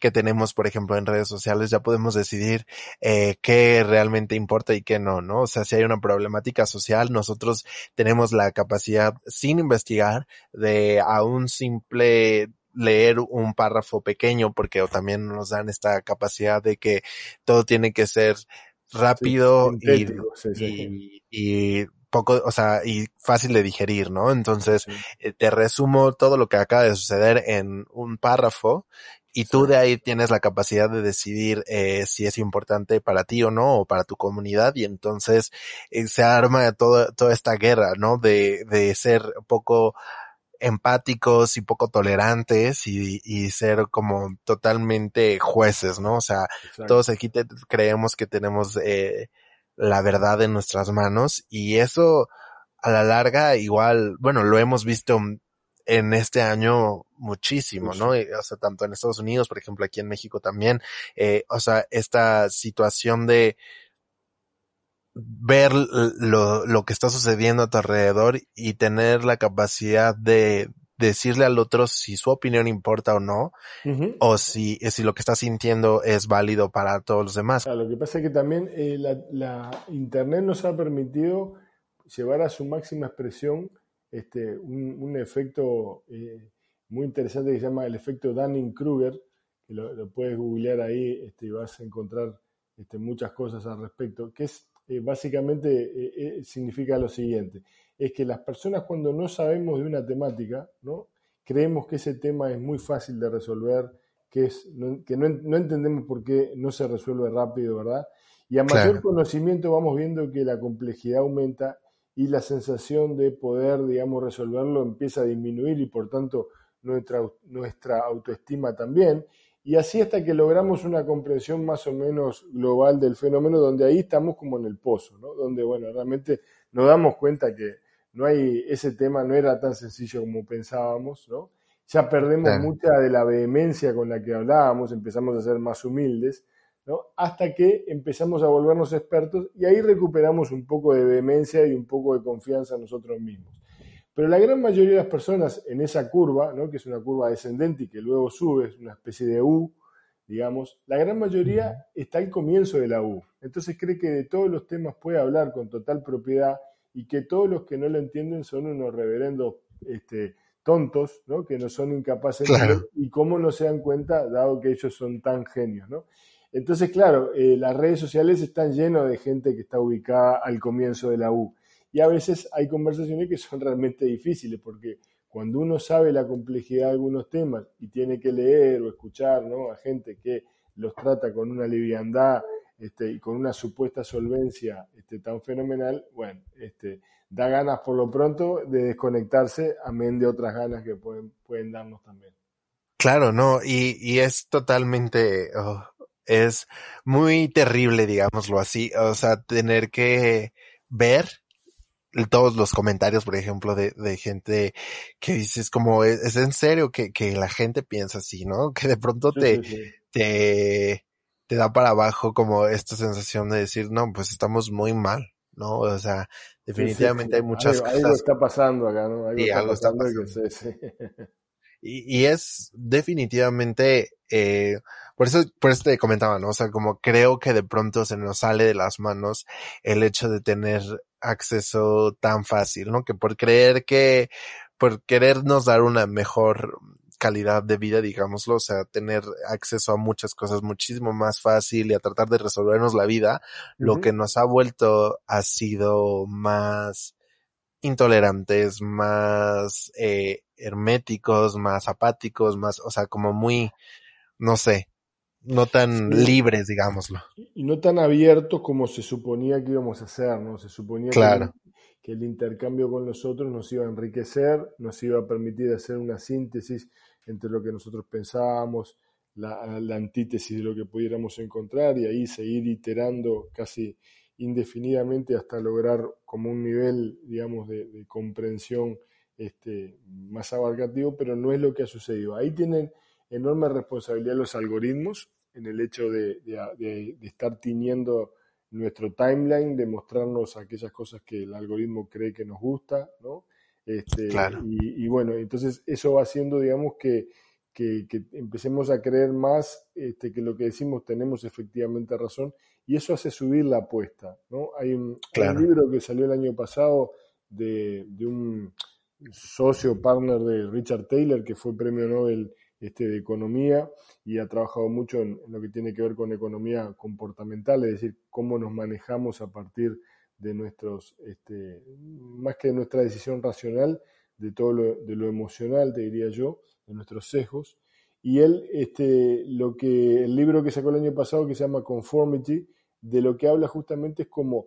que tenemos, por ejemplo, en redes sociales, ya podemos decidir eh, qué realmente importa y qué no, ¿no? O sea, si hay una problemática social, nosotros tenemos la capacidad, sin investigar, de a un simple leer un párrafo pequeño, porque también nos dan esta capacidad de que todo tiene que ser rápido y, y poco, o sea, y fácil de digerir, ¿no? Entonces, eh, te resumo todo lo que acaba de suceder en un párrafo y tú de ahí tienes la capacidad de decidir eh, si es importante para ti o no, o para tu comunidad, y entonces eh, se arma toda esta guerra, ¿no? De, de ser poco empáticos y poco tolerantes y, y ser como totalmente jueces, ¿no? O sea, todos aquí creemos que tenemos eh, la verdad en nuestras manos y eso a la larga igual, bueno, lo hemos visto en este año muchísimo, ¿no? O sea, tanto en Estados Unidos, por ejemplo, aquí en México también, eh, o sea, esta situación de ver lo, lo que está sucediendo a tu alrededor y tener la capacidad de, decirle al otro si su opinión importa o no, o si, si lo que está sintiendo es válido para todos los demás. lo que pasa es que también eh, la, Internet nos ha permitido llevar a su máxima expresión este, un, efecto eh, muy interesante que se llama el efecto Dunning-Kruger, que lo, puedes googlear ahí este, y vas a encontrar este, muchas cosas al respecto, que es eh, básicamente significa lo siguiente es que las personas cuando no sabemos de una temática, ¿no? creemos que ese tema es muy fácil de resolver, que, es, que no, entendemos por qué no se resuelve rápido, ¿verdad? Y a mayor conocimiento vamos viendo que la complejidad aumenta y la sensación de poder, digamos, resolverlo empieza a disminuir y por tanto nuestra, nuestra autoestima también. Y así hasta que logramos una comprensión más o menos global del fenómeno, donde ahí estamos como en el pozo, ¿no? Donde, bueno, realmente nos damos cuenta que no hay, ese tema no era tan sencillo como pensábamos, ¿no? Ya perdemos mucha de la vehemencia con la que hablábamos, empezamos a ser más humildes, ¿no? Hasta que empezamos a volvernos expertos y ahí recuperamos un poco de vehemencia y un poco de confianza en nosotros mismos. Pero la gran mayoría de las personas en esa curva, ¿no? que es una curva descendente y que luego sube, es una especie de U, digamos, la gran mayoría está al comienzo de la U. Entonces cree que de todos los temas puede hablar con total propiedad y que todos los que no lo entienden son unos reverendos este, tontos, ¿no? que no son incapaces de y cómo no se dan cuenta, dado que ellos son tan genios. ¿no? Entonces, claro, eh, las redes sociales están llenas de gente que está ubicada al comienzo de la U. Y a veces hay conversaciones que son realmente difíciles, porque cuando uno sabe la complejidad de algunos temas y tiene que leer o escuchar ¿no? a gente que los trata con una liviandad este, y con una supuesta solvencia este, tan fenomenal, bueno, este, da ganas por lo pronto de desconectarse, amén de otras ganas que pueden, pueden darnos también. Claro, no, y, y es totalmente, oh, es muy terrible, digámoslo así, o sea, tener que ver todos los comentarios, por ejemplo, de, de gente que dices como, es, en serio que, que, la gente piensa así, ¿no? Que de pronto te, te, te da para abajo como esta sensación de decir, no, pues estamos muy mal, ¿no? O sea, definitivamente hay muchas cosas. Algo está pasando acá, ¿no? Algo está algo pasando, está pasando. Y, y, es definitivamente, eh, por eso, por eso te comentaba, ¿no? O sea, como creo que de pronto se nos sale de las manos el hecho de tener acceso tan fácil, ¿no? Que por creer que, por querernos dar una mejor calidad de vida, digámoslo, o sea, tener acceso a muchas cosas muchísimo más fácil y a tratar de resolvernos la vida, lo que nos ha vuelto ha sido más intolerantes, más eh, herméticos, más apáticos, más, o sea, como muy, no sé, no tan libres, digámoslo. Y no tan abiertos como se suponía que íbamos a hacer, ¿no? Se suponía que, el intercambio con los otros nos iba a enriquecer, nos iba a permitir hacer una síntesis entre lo que nosotros pensábamos, la, la antítesis de lo que pudiéramos encontrar y ahí seguir iterando casi indefinidamente hasta lograr como un nivel, digamos, de, de comprensión este, más abarcativo, pero no es lo que ha sucedido. Ahí tienen enorme responsabilidad los algoritmos en el hecho de, estar tiñendo nuestro timeline, de mostrarnos aquellas cosas que el algoritmo cree que nos gusta, ¿no? Este, y, bueno, entonces eso va haciendo, digamos, que, empecemos a creer más este, que lo que decimos tenemos efectivamente razón y eso hace subir la apuesta, ¿no? Hay un, libro que salió el año pasado de, de un socio partner de Richard Taylor, que fue premio Nobel este, de economía y ha trabajado mucho en, lo que tiene que ver con economía comportamental, es decir, cómo nos manejamos a partir de nuestros, este, más que de nuestra decisión racional, de todo lo, de lo emocional, te diría yo, de nuestros sesgos. Y él, este, lo que, el libro que sacó el año pasado, que se llama Conformity, de lo que habla justamente es como,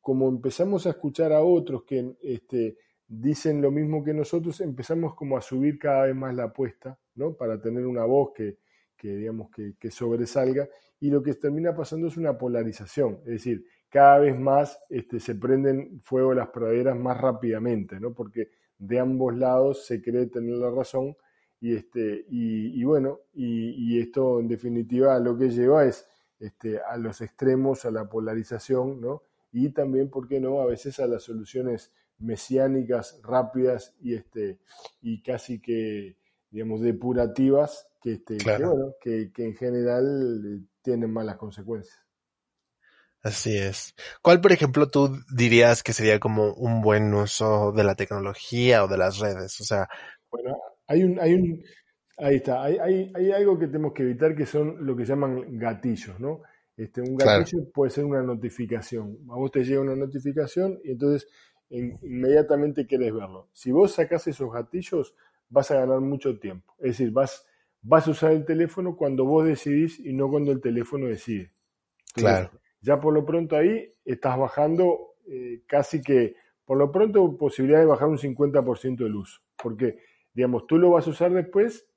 como empezamos a escuchar a otros que este, dicen lo mismo que nosotros, empezamos como a subir cada vez más la apuesta, Para tener una voz que, que digamos, que, que, sobresalga. Y lo que termina pasando es una polarización, es decir, cada vez más este, se prenden fuego las praderas más rápidamente, ¿no? Porque de ambos lados se cree tener la razón y, este, y, bueno, y, y, esto en definitiva lo que lleva es este, a los extremos, a la polarización, ¿no? Y también, ¿por qué no?, a veces a las soluciones mesiánicas, rápidas y, este, y casi que, digamos, depurativas, que, este, que, que, en general eh, tienen malas consecuencias. Así es. ¿Cuál, por ejemplo, tú dirías que sería como un buen uso de la tecnología o de las redes? O sea, bueno, hay un, hay un, ahí está, hay, hay, hay algo que tenemos que evitar que son lo que llaman gatillos, ¿no? Este, un gatillo puede ser una notificación. A vos te llega una notificación y entonces inmediatamente quieres verlo. Si vos sacás esos gatillos, vas a ganar mucho tiempo. Es decir, vas, vas a usar el teléfono cuando vos decidís y no cuando el teléfono decide. claro. Ya por lo pronto ahí estás bajando eh, casi que, por lo pronto, posibilidad de bajar un 50% del uso. Porque, digamos, tú lo vas a usar después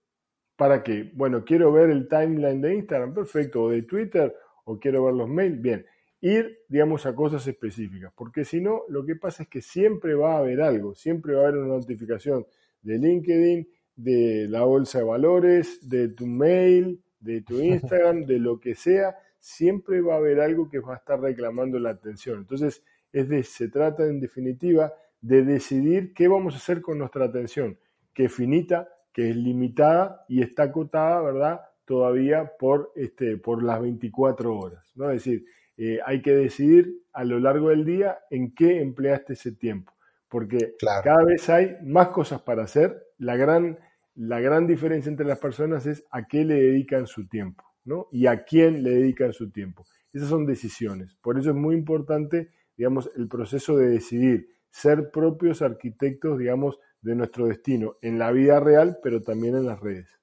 para que, bueno, quiero ver el timeline de Instagram, perfecto, o de Twitter, o quiero ver los mails, bien. Ir, digamos, a cosas específicas, porque si no, lo que pasa es que siempre va a haber algo, siempre va a haber una notificación de LinkedIn, de la bolsa de valores, de tu mail, de tu Instagram, de lo que sea, siempre va a haber algo que va a estar reclamando la atención. Entonces, es de, se trata en definitiva de decidir qué vamos a hacer con nuestra atención, que es finita, que es limitada y está acotada, ¿verdad? Todavía por, este, por las 24 horas, ¿no? Es decir, eh, hay que decidir a lo largo del día en qué empleaste ese tiempo, porque cada vez hay más cosas para hacer. La gran, la gran diferencia entre las personas es a qué le dedican su tiempo. Y a quién le dedican su tiempo. Esas son decisiones. Por eso es muy importante, digamos, el proceso de decidir, ser propios arquitectos, digamos, de nuestro destino en la vida real, pero también en las redes.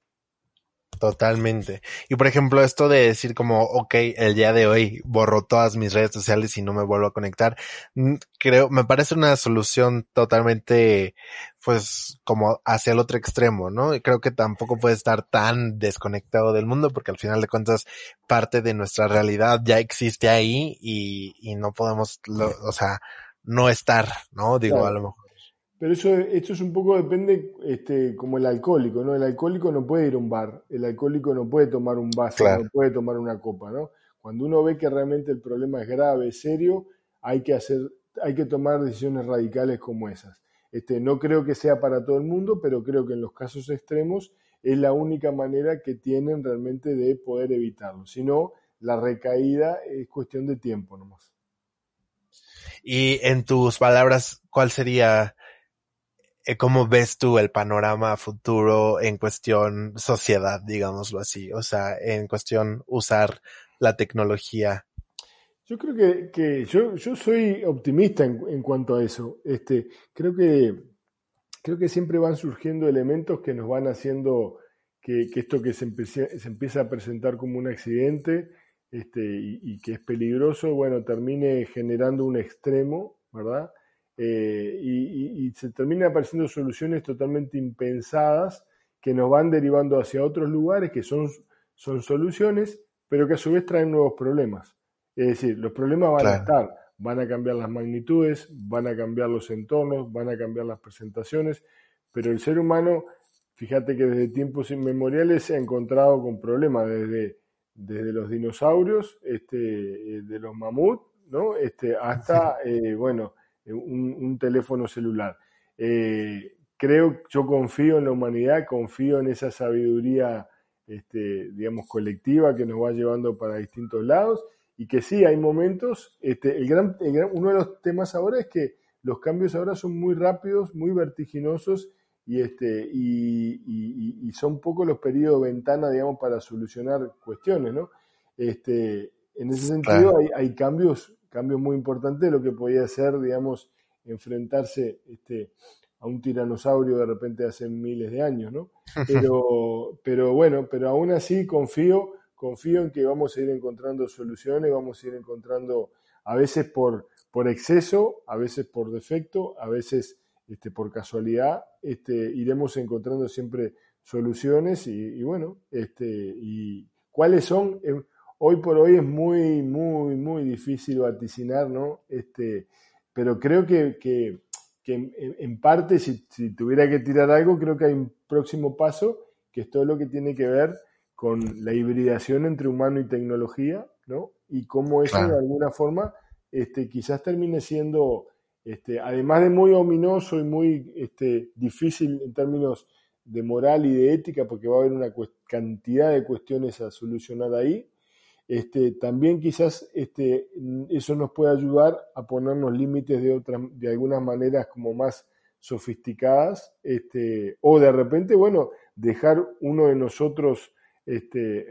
Totalmente. Y por ejemplo, esto de decir como, ok, el día de hoy borro todas mis redes sociales y no me vuelvo a conectar, creo, me parece una solución totalmente, pues, como hacia el otro extremo, ¿no? Y creo que tampoco puede estar tan desconectado del mundo porque al final de cuentas parte de nuestra realidad ya existe ahí y, y no podemos, o sea, no estar, ¿no? Digo, a lo mejor pero eso, esto es un poco depende, este, como el alcohólico, ¿no? El alcohólico no puede ir a un bar, el alcohólico no puede tomar un vaso, no puede tomar una copa, ¿no? Cuando uno ve que realmente el problema es grave, serio, hay que hacer, hay que tomar decisiones radicales como esas. Este, no creo que sea para todo el mundo, pero creo que en los casos extremos es la única manera que tienen realmente de poder evitarlo. Si no, la recaída es cuestión de tiempo nomás. Y en tus palabras, ¿cuál sería ¿cómo ves tú el panorama futuro en cuestión sociedad, digámoslo así? O sea, en cuestión usar la tecnología. Yo creo que, yo, soy optimista en, cuanto a eso. Este, creo que creo que siempre van surgiendo elementos que nos van haciendo que, esto que se, empieza a presentar como un accidente este, y, y, que es peligroso, bueno, termine generando un extremo, ¿verdad? Eh, y, se terminan apareciendo soluciones totalmente impensadas que nos van derivando hacia otros lugares que son, son soluciones, pero que a su vez traen nuevos problemas. Es decir, los problemas van a estar, van a cambiar las magnitudes, van a cambiar los entornos, van a cambiar las presentaciones, pero el ser humano, fíjate que desde tiempos inmemoriales se ha encontrado con problemas, desde, desde los dinosaurios, este, eh, de los mamuts, ¿no? este, hasta, eh, bueno, un, teléfono celular. Eh, creo, yo confío en la humanidad, confío en esa sabiduría, este, digamos, colectiva que nos va llevando para distintos lados y que sí, hay momentos, este, el gran, uno de los temas ahora es que los cambios ahora son muy rápidos, muy vertiginosos y, este, y, son pocos los periodos de ventana, digamos, para solucionar cuestiones, ¿no? Este, en ese sentido hay, hay cambios cambio muy importante de lo que podía ser, digamos, enfrentarse este, a un tiranosaurio de repente hace miles de años, ¿no? Pero, pero bueno, pero aún así confío, confío en que vamos a ir encontrando soluciones, vamos a ir encontrando a veces por, por exceso, a veces por defecto, a veces este, por casualidad, este, iremos encontrando siempre soluciones y, y bueno, este, y cuáles son, hoy por hoy es muy, muy, muy difícil vaticinar, ¿no? Este, pero creo que, que, en, parte, si, si, tuviera que tirar algo, creo que hay un próximo paso, que es todo lo que tiene que ver con la hibridación entre humano y tecnología, ¿no? Y cómo eso de alguna forma este, quizás termine siendo, este, además de muy ominoso y muy este, difícil en términos de moral y de ética, porque va a haber una cantidad de cuestiones a solucionar ahí, este, también quizás este, eso nos puede ayudar a ponernos límites de, otras, de algunas maneras como más sofisticadas, este, o de repente, bueno, dejar uno de nosotros este,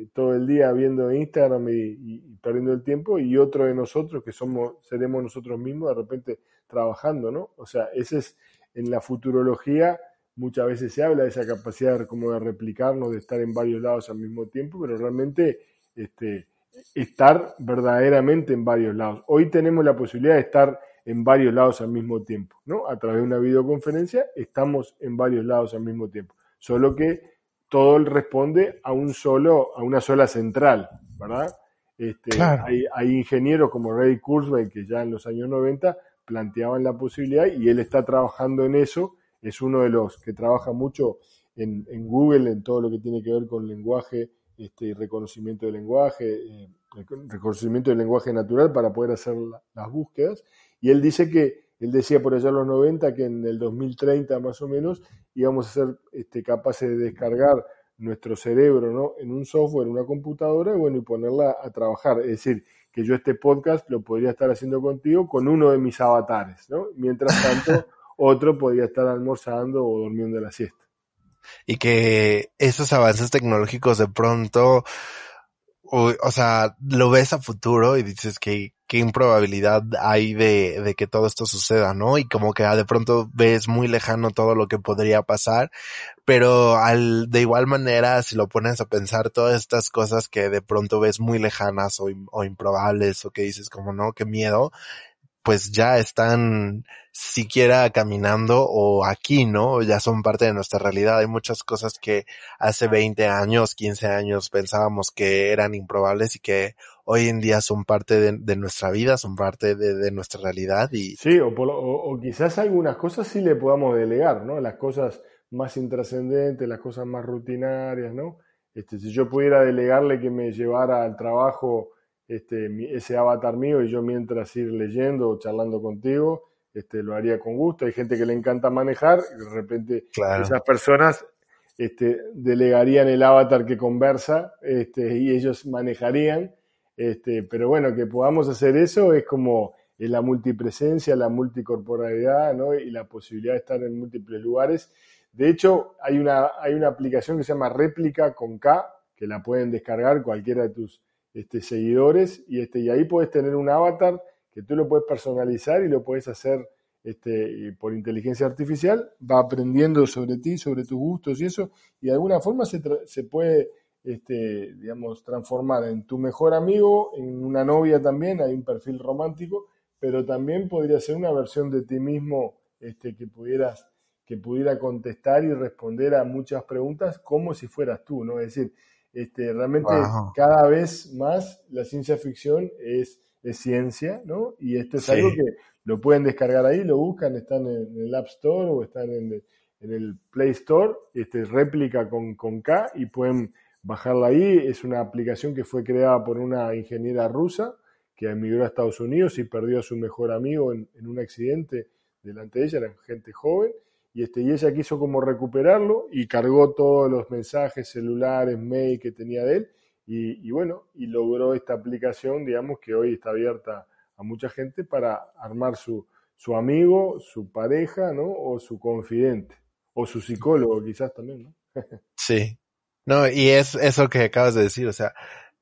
eh, todo el día viendo Instagram y, perdiendo el tiempo, y otro de nosotros que somos, seremos nosotros mismos, de repente trabajando, ¿no? O sea, ese es en la futurología muchas veces se habla de esa capacidad como de replicarnos, de estar en varios lados al mismo tiempo, pero realmente este, estar verdaderamente en varios lados. Hoy tenemos la posibilidad de estar en varios lados al mismo tiempo, ¿no? A través de una videoconferencia estamos en varios lados al mismo tiempo, solo que todo responde a un solo, a una sola central, ¿verdad? Este, hay, hay, ingenieros como Ray Kurzweil que ya en los años 90 planteaban la posibilidad y él está trabajando en eso, es uno de los que trabaja mucho en, en Google en todo lo que tiene que ver con lenguaje este, reconocimiento de lenguaje, eh, reconocimiento del lenguaje natural para poder hacer las búsquedas. Y él dice que, él decía por allá en los 90 que en el 2030 más o menos íbamos a ser este, capaces de descargar nuestro cerebro ¿no? en un software, en una computadora, y bueno, y ponerla a trabajar. Es decir, que yo este podcast lo podría estar haciendo contigo con uno de mis avatares, ¿no? Mientras tanto, otro podría estar almorzando o durmiendo la siesta y que esos avances tecnológicos de pronto, o, sea, lo ves a futuro y dices que qué improbabilidad hay de, de que todo esto suceda, ¿no? Y como que de pronto ves muy lejano todo lo que podría pasar, pero al, de igual manera, si lo pones a pensar todas estas cosas que de pronto ves muy lejanas o, o improbables o que dices como no, qué miedo, pues ya están siquiera caminando o aquí, ¿no? Ya son parte de nuestra realidad. Hay muchas cosas que hace 20 años, 15 años pensábamos que eran improbables y que hoy en día son parte de, nuestra vida, son parte de, nuestra realidad y... Sí, o, o, quizás algunas cosas sí le podamos delegar, ¿no? Las cosas más intrascendentes, las cosas más rutinarias, ¿no? Este, si yo pudiera delegarle que me llevara al trabajo este, ese avatar mío y yo mientras ir leyendo o charlando contigo, este, lo haría con gusto. Hay gente que le encanta manejar y de repente esas personas este, delegarían el avatar que conversa este, y ellos manejarían. Este, pero bueno, que podamos hacer eso es como la multipresencia, la multicorporalidad ¿no? y la posibilidad de estar en múltiples lugares. De hecho, hay una, hay una aplicación que se llama Réplica con K, que la pueden descargar cualquiera de tus este, seguidores y, este, y ahí puedes tener un avatar que tú lo puedes personalizar y lo puedes hacer este, por inteligencia artificial, va aprendiendo sobre ti, sobre tus gustos y eso, y de alguna forma se, se puede, este, digamos, transformar en tu mejor amigo, en una novia también, hay un perfil romántico, pero también podría ser una versión de ti mismo este, que pudieras que pudiera contestar y responder a muchas preguntas como si fueras tú, ¿no? Es decir, este, realmente cada vez más la ciencia ficción es, es ciencia, ¿no? Y esto es algo que lo pueden descargar ahí, lo buscan, están en, el App Store o están en el, Play Store, este, réplica con, con K y pueden bajarla ahí. Es una aplicación que fue creada por una ingeniera rusa que emigró a Estados Unidos y perdió a su mejor amigo en, en un accidente delante de ella, eran gente joven, y, este, y ella quiso como recuperarlo y cargó todos los mensajes celulares, mail que tenía de él y, bueno, y logró esta aplicación, digamos, que hoy está abierta a mucha gente para armar su, su amigo, su pareja, ¿no? O su confidente, o su psicólogo quizás también, ¿no? sí. No, y es eso que acabas de decir, o sea,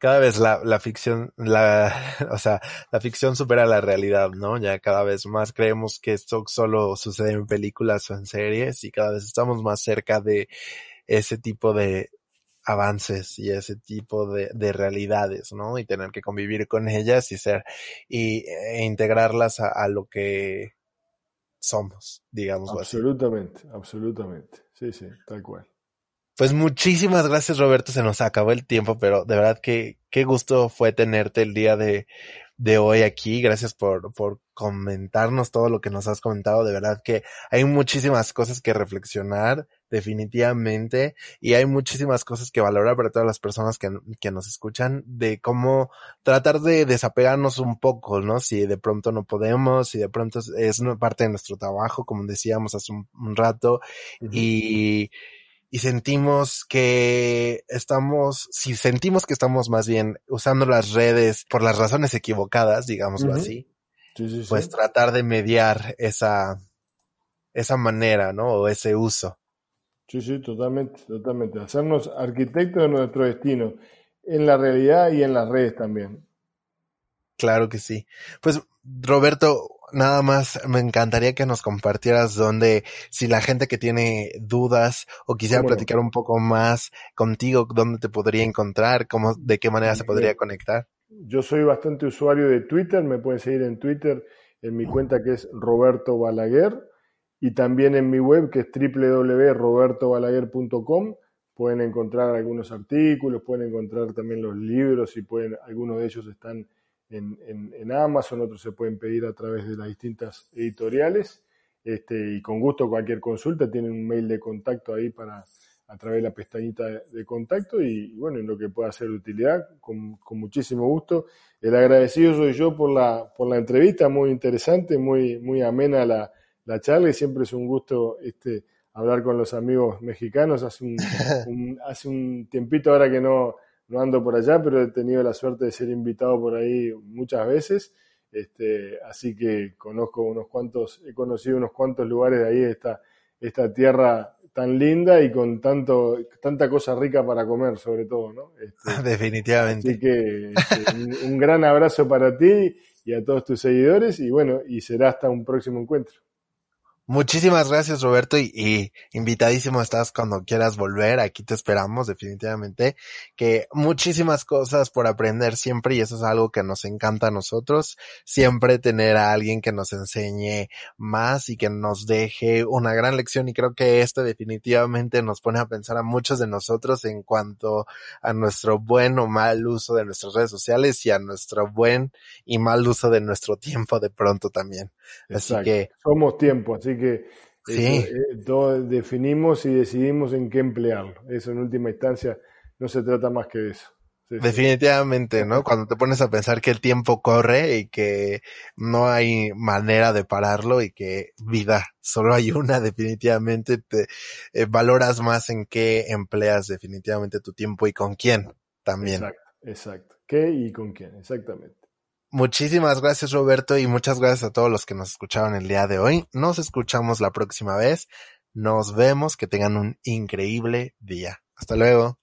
cada vez la, la ficción, la, o sea, la ficción supera la realidad, ¿no? Ya cada vez más creemos que esto solo sucede en películas o en series y cada vez estamos más cerca de ese tipo de avances y ese tipo de, de realidades, ¿no? Y tener que convivir con ellas y ser, y e integrarlas a, lo que somos, digamos. Absolutamente, absolutamente. Sí, sí, tal cual. Pues muchísimas gracias Roberto, se nos acabó el tiempo, pero de verdad que qué gusto fue tenerte el día de, de hoy aquí. Gracias por, por comentarnos todo lo que nos has comentado. De verdad que hay muchísimas cosas que reflexionar, definitivamente, y hay muchísimas cosas que valorar para todas las personas que, que nos escuchan, de cómo tratar de desapegarnos un poco, ¿no? Si de pronto no podemos, si de pronto es, parte de nuestro trabajo, como decíamos hace un, rato, y y sentimos que estamos, si sentimos que estamos más bien usando las redes por las razones equivocadas, digámoslo así, pues tratar de mediar esa, esa manera, ¿no? O ese uso. Sí, sí, totalmente, totalmente. Hacernos arquitectos de nuestro destino, en la realidad y en las redes también. Claro que sí. Pues, Roberto, nada más me encantaría que nos compartieras dónde, si la gente que tiene dudas o quisiera platicar un poco más contigo, dónde te podría encontrar, cómo, de qué manera se podría conectar. Yo soy bastante usuario de Twitter, me pueden seguir en Twitter en mi cuenta que es Roberto Balaguer y también en mi web que es www.robertobalaguer.com pueden encontrar algunos artículos, pueden encontrar también los libros y pueden, algunos de ellos están en, en, Amazon, otros se pueden pedir a través de las distintas editoriales. Este, y con gusto cualquier consulta tienen un mail de contacto ahí para a través de la pestañita de, contacto y, bueno, en lo que pueda ser de utilidad, con, con, muchísimo gusto. El agradecido soy yo por la, por la entrevista, muy interesante, muy, muy amena la, la charla y siempre es un gusto este, hablar con los amigos mexicanos. Hace un, hace un tiempito ahora que no, no ando por allá, pero he tenido la suerte de ser invitado por ahí muchas veces. Este, así que conozco unos cuantos, he conocido unos cuantos lugares de ahí, esta, esta tierra tan linda y con tanto, tanta cosa rica para comer, sobre todo, ¿no? Este, Definitivamente. Así que este, un, un gran abrazo para ti y a todos tus seguidores y bueno, y será hasta un próximo encuentro. Muchísimas gracias, Roberto, y, invitadísimo estás cuando quieras volver. Aquí te esperamos, definitivamente. Que muchísimas cosas por aprender siempre, y eso es algo que nos encanta a nosotros. Siempre tener a alguien que nos enseñe más y que nos deje una gran lección. Y creo que esto definitivamente nos pone a pensar a muchos de nosotros en cuanto a nuestro buen o mal uso de nuestras redes sociales y a nuestro buen y mal uso de nuestro tiempo de pronto también. Así que. Somos tiempo, así que eh, definimos y decidimos en qué emplearlo. Eso en última instancia no se trata más que de eso. Definitivamente, ¿no? Cuando te pones a pensar que el tiempo corre y que no hay manera de pararlo y que vida solo hay una, definitivamente te eh, valoras más en qué empleas definitivamente tu tiempo y con quién también. Exacto, exacto. ¿Qué y con quién? Exactamente. Muchísimas gracias Roberto y muchas gracias a todos los que nos escucharon el día de hoy. Nos escuchamos la próxima vez. Nos vemos. Que tengan un increíble día. Hasta luego.